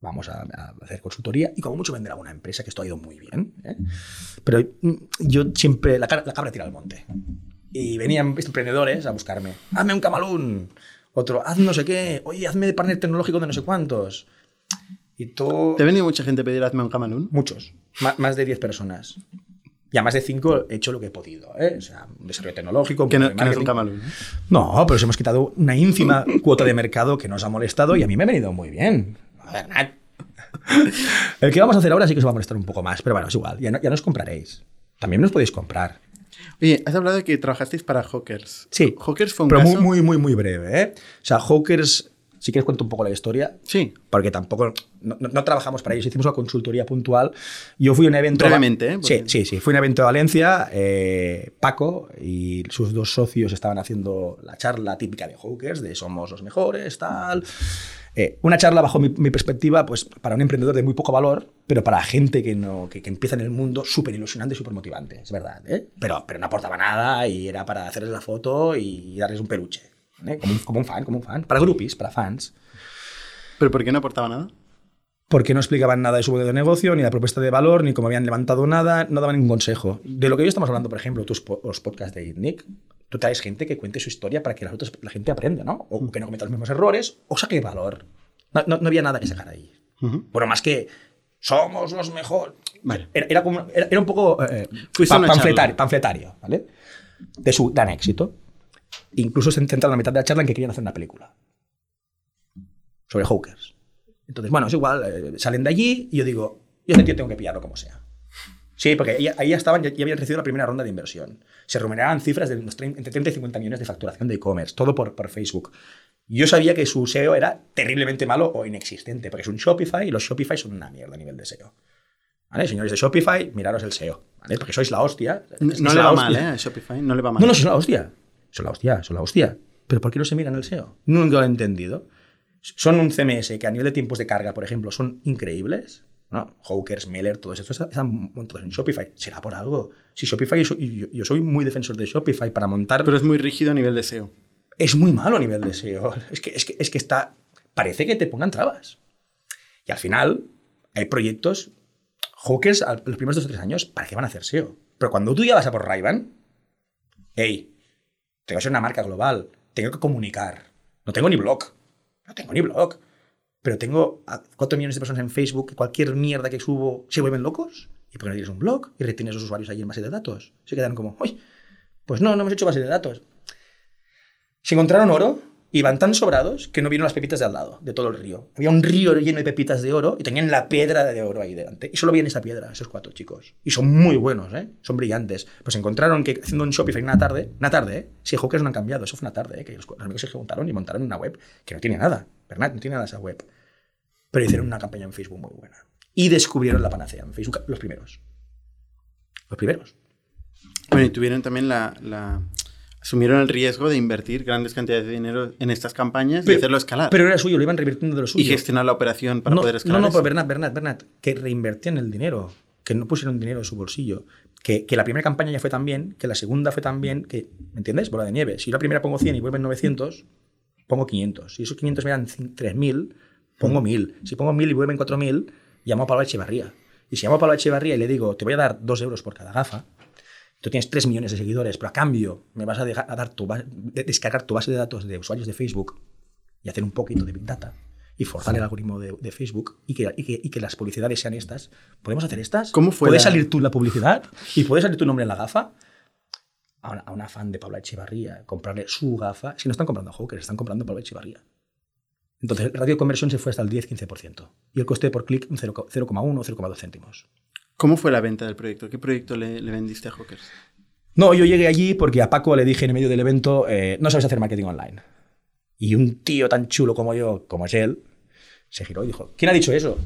vamos a, a hacer consultoría y como mucho vender a una empresa, que esto ha ido muy bien. ¿eh? Pero mm, yo siempre, la, la cabra tira al monte. Y venían emprendedores a buscarme, hazme un camalún, otro, haz no sé qué, oye, hazme de partner tecnológico de no sé cuántos. Y todo... ¿Te ha venido mucha gente a pedir hazme un camalún? Muchos, más de 10 personas. Y a más de 5 he hecho lo que he podido. ¿eh? O sea, un desarrollo tecnológico, Que no, que no es un camalún. ¿eh? No, pero os hemos quitado una ínfima *laughs* cuota de mercado que nos ha molestado y a mí me ha venido muy bien. A ver, Nat. El que vamos a hacer ahora sí que os va a molestar un poco más, pero bueno, es igual, ya, no, ya nos compraréis. También nos podéis comprar. Oye, has hablado de que trabajasteis para Hawkers. Sí, Hawkers fue un pero caso... muy, muy, muy, muy breve. ¿eh? O sea, Hawkers, si quieres cuento un poco la historia, Sí, porque tampoco no, no- no trabajamos para ellos, hicimos una consultoría puntual. Yo fui a un evento. Brevemente, ¿eh? Sí, sí, sí. Fui a un evento de Valencia. eh, Paco y sus dos socios estaban haciendo la charla típica de Hawkers, de somos los mejores, tal. Eh, una charla, bajo mi, mi perspectiva, pues para un emprendedor de muy poco valor, pero para gente que, no, que, que empieza en el mundo, súper ilusionante y súper motivante, es verdad. ¿eh? Pero, pero no aportaba nada y era para hacerles la foto y darles un peluche. ¿Eh? Como, un, como un fan, como un fan. Para grupis, para fans ¿Pero por qué no aportaba nada? porque no explicaban nada de su modelo de negocio, ni la propuesta de valor, ni cómo habían levantado nada, no daban ningún consejo. De lo que hoy estamos hablando, por ejemplo, tus po- los podcasts de Nick, tú traes gente que cuente su historia para que las otras- la gente aprenda, ¿no? O que no cometa los mismos errores, o saque valor. No, no- no había nada que sacar ahí. Ujú. Bueno, más que somos los mejores. Vale. Era, era como- era- era un poco eh, Fuiste a una panfletario, panfletario, ¿vale? De su gran éxito. Incluso se centraron la mitad de la charla en que querían hacer una película sobre Hawkers. Entonces, bueno, es igual, eh, salen de allí y yo digo, yo este tío tengo que pillarlo como sea. Sí, porque ahí, ahí ya estaban, ya, ya habían recibido la primera ronda de inversión. Se rumoreaban cifras de unos 30 entre 30 y 50 millones de facturación de e-commerce, todo por, por Facebook. Yo sabía que su SEO era terriblemente malo o inexistente, porque es un Shopify y los Shopify son una mierda a nivel de SEO. ¿Vale? Señores de Shopify, miraros el SEO, ¿vale? Porque sois la hostia. No, Es no la le va hostia. mal, ¿eh? A Shopify no le va mal. No, no, la hostia. Son la hostia, son la hostia. ¿Pero por qué no se miran el SEO? Nunca lo he entendido. Son un CMS que a nivel de tiempos de carga, por ejemplo, son increíbles. ¿no? Hawkers, Mailer, todo eso están montados en Shopify. Será por algo. Si Shopify, yo, soy- yo- soy muy defensor de Shopify para montar. Pero es muy rígido a nivel de SEO. es muy malo a nivel de SEO. Es que, es que, es que está. Parece que te pongan trabas. Y al final hay proyectos, Hawkers, los primeros dos o tres años, para que van a hacer SEO. Pero cuando tú ya vas a por ray hey, tengo que ser una marca global, tengo que comunicar. No tengo ni blog. No tengo ni blog. Pero tengo a 4 millones de personas en Facebook que cualquier mierda que subo se vuelven locos. ¿Y por no tienes un blog y retienes a los usuarios ahí en base de datos? Se quedan como, uy, pues no, no hemos hecho base de datos. Se encontraron oro y van tan sobrados que no vieron las pepitas de al lado, de todo el río. Había un río lleno de pepitas de oro y tenían la piedra de oro ahí delante. Y solo veían esa piedra, esos cuatro chicos. Y son muy buenos, ¿eh? Son brillantes. Pues encontraron que haciendo un Shopify una tarde, una tarde, ¿eh? Si Hawkers no han cambiado, eso fue una tarde, ¿eh? Que los amigos se juntaron y montaron una web que no tiene nada. ¿Verdad? No tiene nada esa web. Pero hicieron una campaña en Facebook muy buena. Y descubrieron la panacea en Facebook, los primeros. Los primeros. Bueno, y tuvieron también la asumieron el riesgo de invertir grandes cantidades de dinero en estas campañas y hacerlo escalar. Pero era suyo, lo iban revirtiendo de lo suyo. Y gestionar la operación para poder escalar. No, no, pero Bernat, Bernat, Bernat, que reinvertían el dinero, que no pusieron dinero en su bolsillo. Que, que, la primera campaña ya fue tan bien, que la segunda fue tan bien, que, ¿me entiendes? Bola de nieve. Si yo la primera pongo 100 y vuelven 900, pongo 500. Si esos 500 me dan 3.000, pongo 1.000. Si pongo 1.000 y vuelven 4.000, llamo a Pablo Echevarría. Y si llamo a Pablo Echevarría y le digo, te voy a dar 2 euros por cada gafa, tú tienes 3 millones de seguidores, pero a cambio me vas a, dejar, a dar tu descargar tu base de datos de usuarios de Facebook y hacer un poquito de Big Data y forzar el algoritmo de, Facebook y que, y, que, las publicidades sean estas. ¿Podemos hacer estas? ¿Cómo fue ¿Puedes salir tú la publicidad? ¿Y puede salir tu nombre en la gafa? A una, fan de Pablo Echevarría, comprarle su gafa. Si no están comprando a Hawker, están comprando a Pablo Echevarría. Entonces, el radio de conversión se fue hasta el 10-15%. Y el coste por clic un 0,1 o 0,2 céntimos. ¿Cómo fue la venta del proyecto? ¿Qué proyecto le, vendiste a Hawkers? No, yo llegué allí porque a Paco le dije en medio del evento, eh, no sabes hacer marketing online. Y un tío tan chulo como yo, como es él, se giró y dijo, ¿quién ha dicho eso?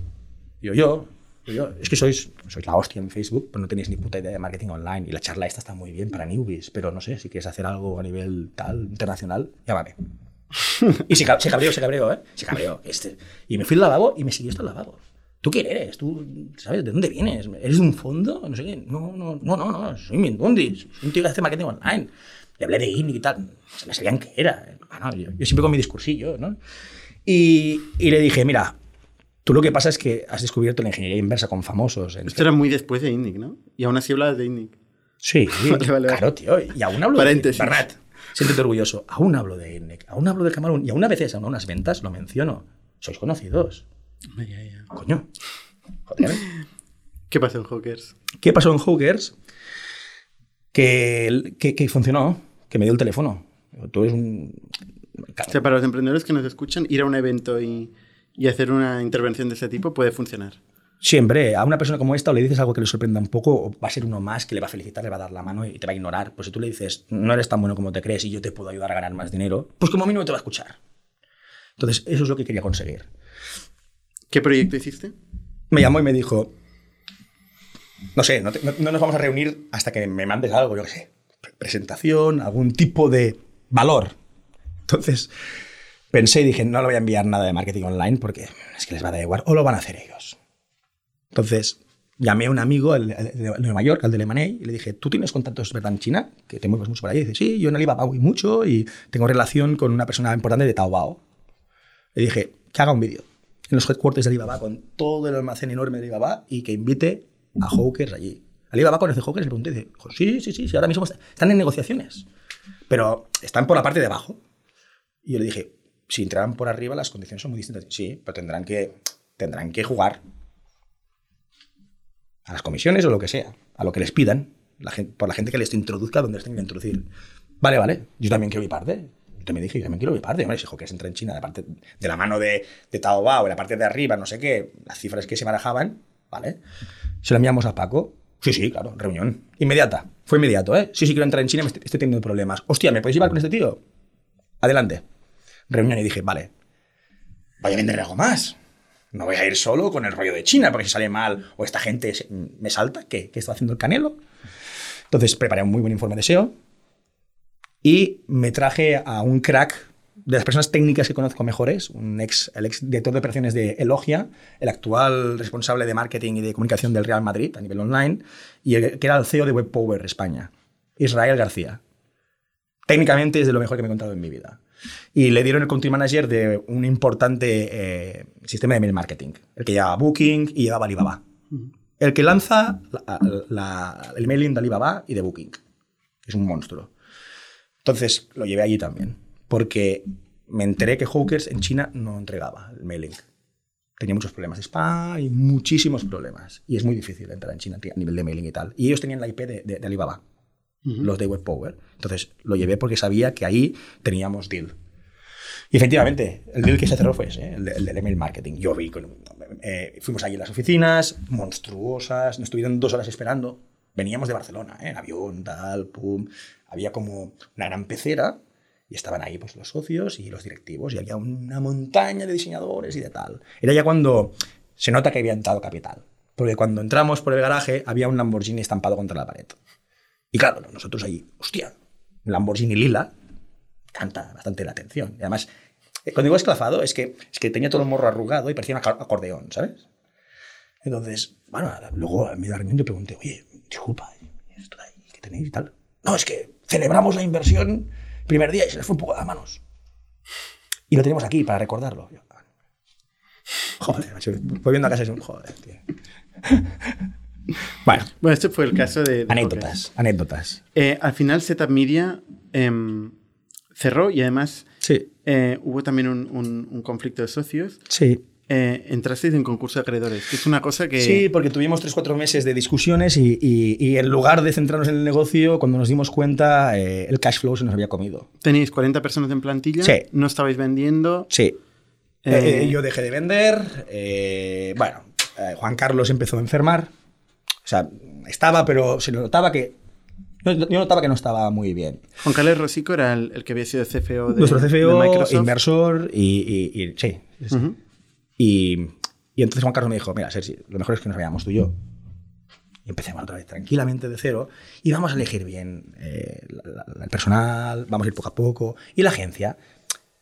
yo, yo, yo, es que sois, sois la hostia en Facebook, pero no tenéis ni puta idea de marketing online. Y la charla esta está muy bien para newbies, pero no sé, si quieres hacer algo a nivel tal, internacional, llámame. *laughs* y se, se cabreó, se cabreó, ¿eh? Se cabreó. Este. Y me fui al lavabo y me siguió hasta el lavabo. ¿Tú quién eres? ¿Tú sabes de dónde vienes? ¿Eres de un fondo? No sé qué. No, no, no, no, no. soy Mindundis. Soy un tío que hace marketing online. Le hablé de INI y tal. Se me sabían qué era. yo, siempre con mi discursillo, ¿no? Y, y, le dije, mira, tú lo que pasa es que has descubierto la ingeniería inversa con famosos. Esto era muy después de INNIC, ¿no? Y aún así hablabas de INNIC. Sí, *laughs* claro, tío. Y aún hablo Paréntesis. de Bernat. Siéntete orgulloso. Aún hablo de INNIC. Aún hablo de Camarón. Y aún a veces, aún a unas ventas, lo menciono. Sois conocidos. Coño. Joder. *laughs* ¿Qué pasó en Hawkers? ¿Qué pasó en Hawkers? Que, que, funcionó, que me dio el teléfono. Tú eres un... O sea, para los emprendedores que nos escuchan, ir a un evento y, hacer una intervención de ese tipo puede funcionar. Siempre, a una persona como esta o le dices algo que le sorprenda un poco, o va a ser uno más que le va a felicitar, le va a dar la mano y te va a ignorar. Pues si tú le dices, no eres tan bueno como te crees y yo te puedo ayudar a ganar más dinero, pues como mínimo te va a escuchar. Entonces, eso es lo que quería conseguir. ¿Qué proyecto hiciste? Me llamó y me dijo, no sé, no, nos vamos a reunir hasta que me mandes algo, yo qué sé, presentación, algún tipo de valor. Entonces pensé y dije, no le voy a enviar nada de marketing online porque es que les va a dar igual, o lo van a hacer ellos. Entonces llamé a un amigo, el, de Nueva York, al de Lemonade, y le dije, ¿tú tienes contactos verdad en China? Que te mueves mucho por allí. Y dice, sí, yo en Alibaba voy mucho y tengo relación con una persona importante de Taobao. Le dije, que haga un vídeo en los headquarters de Alibaba con todo el almacén enorme de Alibaba y que invite a Hawkers allí. Alibaba conoce Hawkers y le pregunté, dice, sí, sí, sí, sí, ahora mismo están en negociaciones, pero están por la parte de abajo. Y yo le dije, si entrarán por arriba las condiciones son muy distintas. Sí, pero tendrán que, tendrán que jugar a las comisiones o lo que sea, a lo que les pidan, por la gente que les introduzca donde les tengan que introducir. Vale, vale, yo también quiero mi parte me dije, yo me quiero mi parte. Hombre, dijo que se entra en China de, parte, de la mano de, de Taobao, en la parte de arriba, no sé qué, las cifras que se barajaban, ¿vale? Se lo enviamos a Paco. Sí, sí, claro, reunión. Inmediata. Fue inmediato, ¿eh? Sí, sí, quiero entrar en China, estoy, estoy teniendo problemas. Hostia, ¿me podéis llevar con este tío? Adelante. Reunión y dije, vale, vaya a vender algo más. No voy a ir solo con el rollo de China, porque si sale mal o esta gente me salta, ¿qué? ¿Qué está haciendo el canelo? Entonces preparé un muy buen informe de SEO, y me traje a un crack de las personas técnicas que conozco mejores, un ex, el ex director de operaciones de Elogia, el actual responsable de marketing y de comunicación del Real Madrid a nivel online, y que era el CEO de WebPower España, Israel García. Técnicamente es de lo mejor que me he encontrado en mi vida. Y le dieron el country manager de un importante eh, sistema de mail marketing, el que llevaba Booking y llevaba Alibaba. El que lanza la- la- el mailing de Alibaba y de Booking. Es un monstruo. Entonces lo llevé allí también, porque me enteré que Hawkers en China no entregaba el mailing. Tenía muchos problemas de spam y muchísimos problemas. Y es muy difícil entrar en China a nivel de mailing y tal. Y ellos tenían la IP de, de- de Alibaba, los de WebPower. Entonces lo llevé porque sabía que ahí teníamos deal. Y efectivamente, el deal que se cerró fue ese, ¿eh? el, de- el del email marketing. Yo vi, con- eh, fuimos allí a las oficinas, monstruosas, nos estuvieron dos horas esperando. Veníamos de Barcelona, ¿eh? en avión, tal, pum. Había como una gran pecera y estaban ahí pues, los socios y los directivos y había una montaña de diseñadores y de tal. Era ya cuando se nota que había entrado capital. Porque cuando entramos por el garaje había un Lamborghini estampado contra la pared. Y claro, nosotros ahí, hostia, Lamborghini lila, canta bastante la atención. Y además, eh, cuando digo esclafado, es que, es que tenía todo el morro arrugado y parecía un acordeón, ¿sabes? Entonces, bueno, luego en medio de reunión yo pregunté, oye, disculpa, ¿y esto de ahí que tenéis y tal? No, es que celebramos la inversión el primer día y se les fue un poco de las manos. Y lo tenemos aquí para recordarlo. Yo, ah. joder, macho, voy viendo a casa y digo, joder, tío. *laughs* bueno, Bueno, este fue el caso de... de anécdotas, anécdotas. Eh, al final, Setup Media em, cerró y además Sí, eh, hubo también un, un- un conflicto de socios. sí. Eh, entrasteis en concurso de acreedores, que es una cosa que... Sí, porque tuvimos 3-4 meses de discusiones y, y- y en lugar de centrarnos en el negocio, cuando nos dimos cuenta, eh, el cash flow se nos había comido. Tenéis 40 personas en plantilla, Sí. no estabais vendiendo. Sí. Eh, Eh, yo dejé de vender. eh, bueno, eh, Juan Carlos empezó a enfermar. O sea, estaba, pero se notaba que. Yo notaba que no estaba muy bien. Juan Carlos Rosico era el, el que había sido CFO de, Nuestro de CFO, Microsoft. inversor y, y- sí. sí, sí. Ujú. Y, y entonces Juan Carlos me dijo, mira, Sergi, lo mejor es que nos veamos tú y yo. Y empecemos otra vez tranquilamente de cero y vamos a elegir bien eh, la- la- el personal, vamos a ir poco a poco. Y la agencia,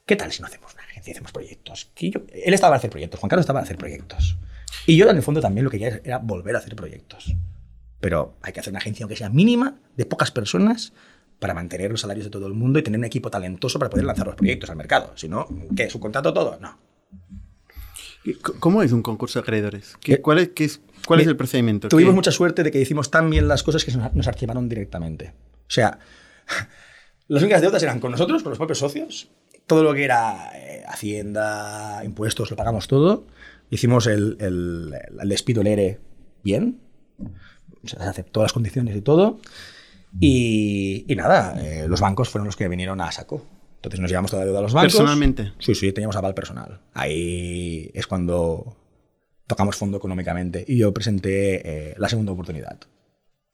¿qué tal si no hacemos una agencia hacemos proyectos? Yo- él estaba para hacer proyectos, Juan Carlos estaba para hacer proyectos. Y yo en el fondo también lo que quería era volver a hacer proyectos. Pero hay que hacer una agencia aunque sea mínima, de pocas personas, para mantener los salarios de todo el mundo y tener un equipo talentoso para poder lanzar los proyectos al mercado. Si no, ¿qué? ¿Subcontrato todo? No. ¿Y c- ¿Cómo es un concurso de acreedores? ¿Qué- Eh, ¿Cuál, es, qué es, cuál es Mi- el procedimiento? Tuvimos ¿Qué- mucha suerte de que hicimos tan bien las cosas que nos, nos archivaron directamente. O sea, *laughs* las únicas deudas eran con nosotros, con los propios socios. Todo lo que era eh, Hacienda, impuestos, lo pagamos todo. Hicimos el, el, el despido del ERE bien. O sea, se aceptó las condiciones y todo. Y, y nada, eh, los bancos fueron los que vinieron a saco. Entonces nos llevamos toda la deuda a los bancos. Personalmente. Sí, sí, teníamos aval personal. Ahí es cuando tocamos fondo económicamente y yo presenté eh, la segunda oportunidad.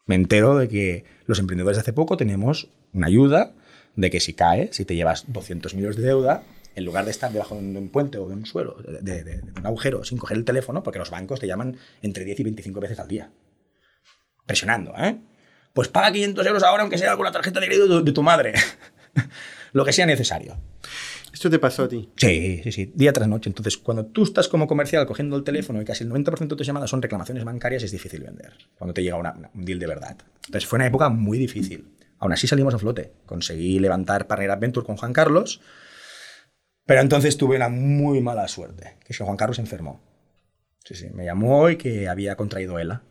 Me entero de que los emprendedores de hace poco tenemos una ayuda de que si cae, si te llevas 200 millones de deuda, en lugar de estar debajo de un puente o de un suelo, de, de- de un agujero, sin coger el teléfono, porque los bancos te llaman entre 10 y 25 veces al día. Presionando, ¿eh? Pues paga 500 euros ahora, aunque sea con la tarjeta de crédito de tu madre. *laughs* Lo que sea necesario. Esto te pasó a ti. Sí, sí, sí, día tras noche. Entonces, cuando tú estás como comercial cogiendo el teléfono y casi el 90% de tus llamadas son reclamaciones bancarias, es difícil vender. Cuando te llega una- una- un deal de verdad. Entonces, fue una época muy difícil. Aún así salimos a flote. Conseguí levantar Partner Adventure con Juan Carlos, pero entonces tuve una muy mala suerte, que es que Juan Carlos se enfermó. Sí, sí, me llamó y que había contraído ELA.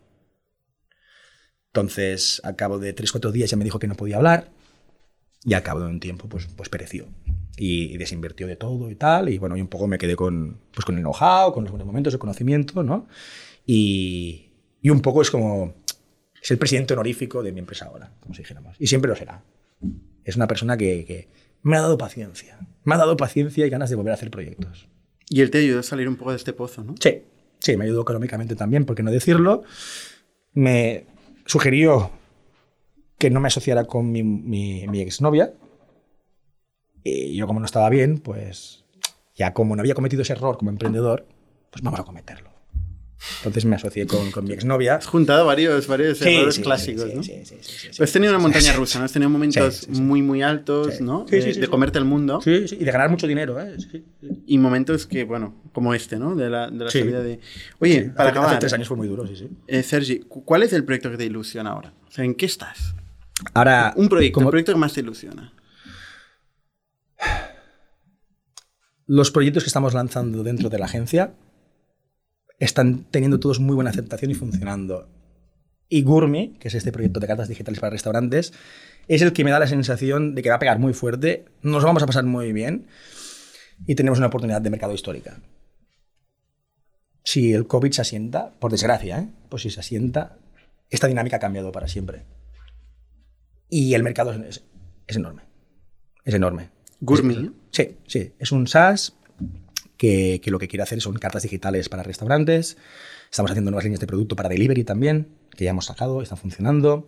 Entonces, al cabo de 3-4 días ya me dijo que no podía hablar y al cabo de un tiempo pues, pues pereció. Y, y desinvirtió de todo y tal. Y bueno, y un poco me quedé con, pues, con el know-how, con los buenos momentos, el conocimiento, ¿no? Y, y un poco es como... Es el presidente honorífico de mi empresa ahora, como si dijéramos. Y siempre lo será. Es una persona que, que me ha dado paciencia. Me ha dado paciencia y ganas de volver a hacer proyectos. Y él te ayudó a salir un poco de este pozo, ¿no? Sí, sí, me ayudó económicamente también, por qué no decirlo. Me sugirió que no me asociara con mi, mi, mi exnovia. Y yo, como no estaba bien, pues ya como no había cometido ese error como emprendedor, pues vamos a cometerlo. Entonces me asocié con, con mi exnovia. Has juntado varios, varios Sí, errores sí, clásicos, sí, ¿no? sí, sí. Pero has tenido una montaña rusa, ¿no? Has tenido momentos muy, muy altos. ¿no? Sí, de, de comerte el mundo. Sí, sí, y de ganar mucho dinero, ¿eh? Y momentos que, bueno, como este, ¿no? De la, de la salida de... Oye, para hace, acabar, hace tres años fue muy duro, sí, sí. eh, Sergi, cu- ¿cuál es el proyecto que te ilusiona ahora? O sea, ¿en qué estás? Ahora, Un proyecto, como- el proyecto que más te ilusiona. los proyectos que estamos lanzando dentro de la agencia están teniendo todos muy buena aceptación y funcionando. Y Gourmet, que es este proyecto de cartas digitales para restaurantes, es el que me da la sensación de que va a pegar muy fuerte, nos vamos a pasar muy bien y tenemos una oportunidad de mercado histórica. Si el COVID se asienta, por desgracia, ¿eh? pues si se asienta, esta dinámica ha cambiado para siempre. Y el mercado es, es enorme. Es enorme. Gourmet. Sí, sí. Es un SaaS que, que, lo que quiere hacer son cartas digitales para restaurantes. Estamos haciendo nuevas líneas de producto para delivery también, que ya hemos sacado, están funcionando.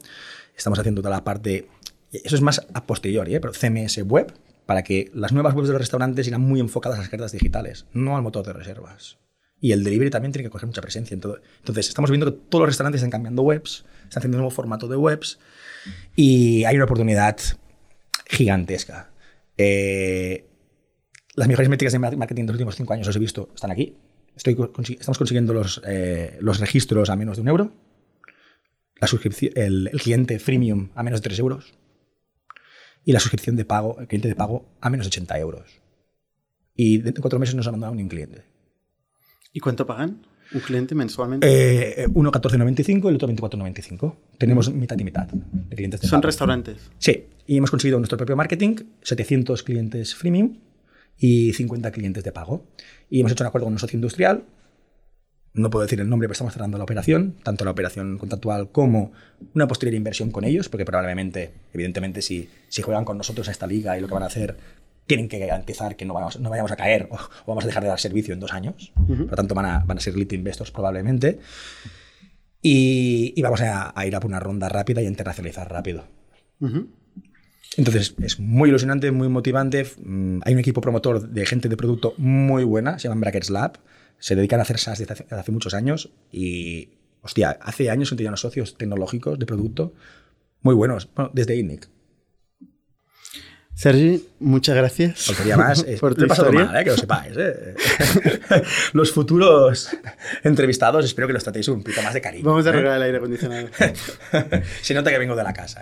Estamos haciendo toda la parte, eso es más a posteriori, ¿eh? pero CMS web, para que las nuevas webs de los restaurantes irán muy enfocadas a las cartas digitales, no al motor de reservas. Y el delivery también tiene que coger mucha presencia en todo. Entonces, estamos viendo que todos los restaurantes están cambiando webs, están haciendo un nuevo formato de webs y hay una oportunidad gigantesca. Eh, las mejores métricas de marketing de los últimos cinco años os he visto, están aquí. Estamos consiguiendo los, eh, los registros a menos de un euro. La suscripción, el, cliente freemium a menos de 3 euros. Y la suscripción de pago, el cliente de pago a menos de 80 euros. Y de cuatro meses no nos ha mandado un cliente. ¿Y cuánto pagan? ¿Un cliente mensualmente? Eh, uno 14,95 y el otro 24,95. Tenemos mitad y mitad de clientes. De ¿Son pago. restaurantes? Sí, y hemos conseguido nuestro propio marketing, 700 clientes freemium y 50 clientes de pago. Y hemos hecho un acuerdo con un socio industrial. No puedo decir el nombre, pero estamos cerrando la operación, tanto la operación contractual como una posterior inversión con ellos, porque probablemente, evidentemente, si, si juegan con nosotros a esta liga y lo que van a hacer tienen que garantizar que no vayamos, no vayamos a caer o, vamos a dejar de dar servicio en dos años. Uh -huh. Por lo tanto, van a, van a ser lead investors probablemente. Y, y vamos a, a, ir a por una ronda rápida y a internacionalizar rápido. Uh -huh. Entonces, es muy ilusionante, muy motivante. Mm, hay un equipo promotor de gente de producto muy buena, se llaman Brackets Lab. Se dedican a hacer SaaS desde hace, hace muchos años y, hostia, hace años que tenían socios tecnológicos de producto muy buenos, bueno, desde INNIC. Sergi, muchas gracias. Faltaría más. *laughs* por tu pasado mal, ¿eh? que lo sepáis. ¿eh? *laughs* los futuros entrevistados espero que los tratéis un poquito más de cariño. Vamos a ¿eh? arreglar el aire acondicionado. *laughs* Se nota que vengo de la casa.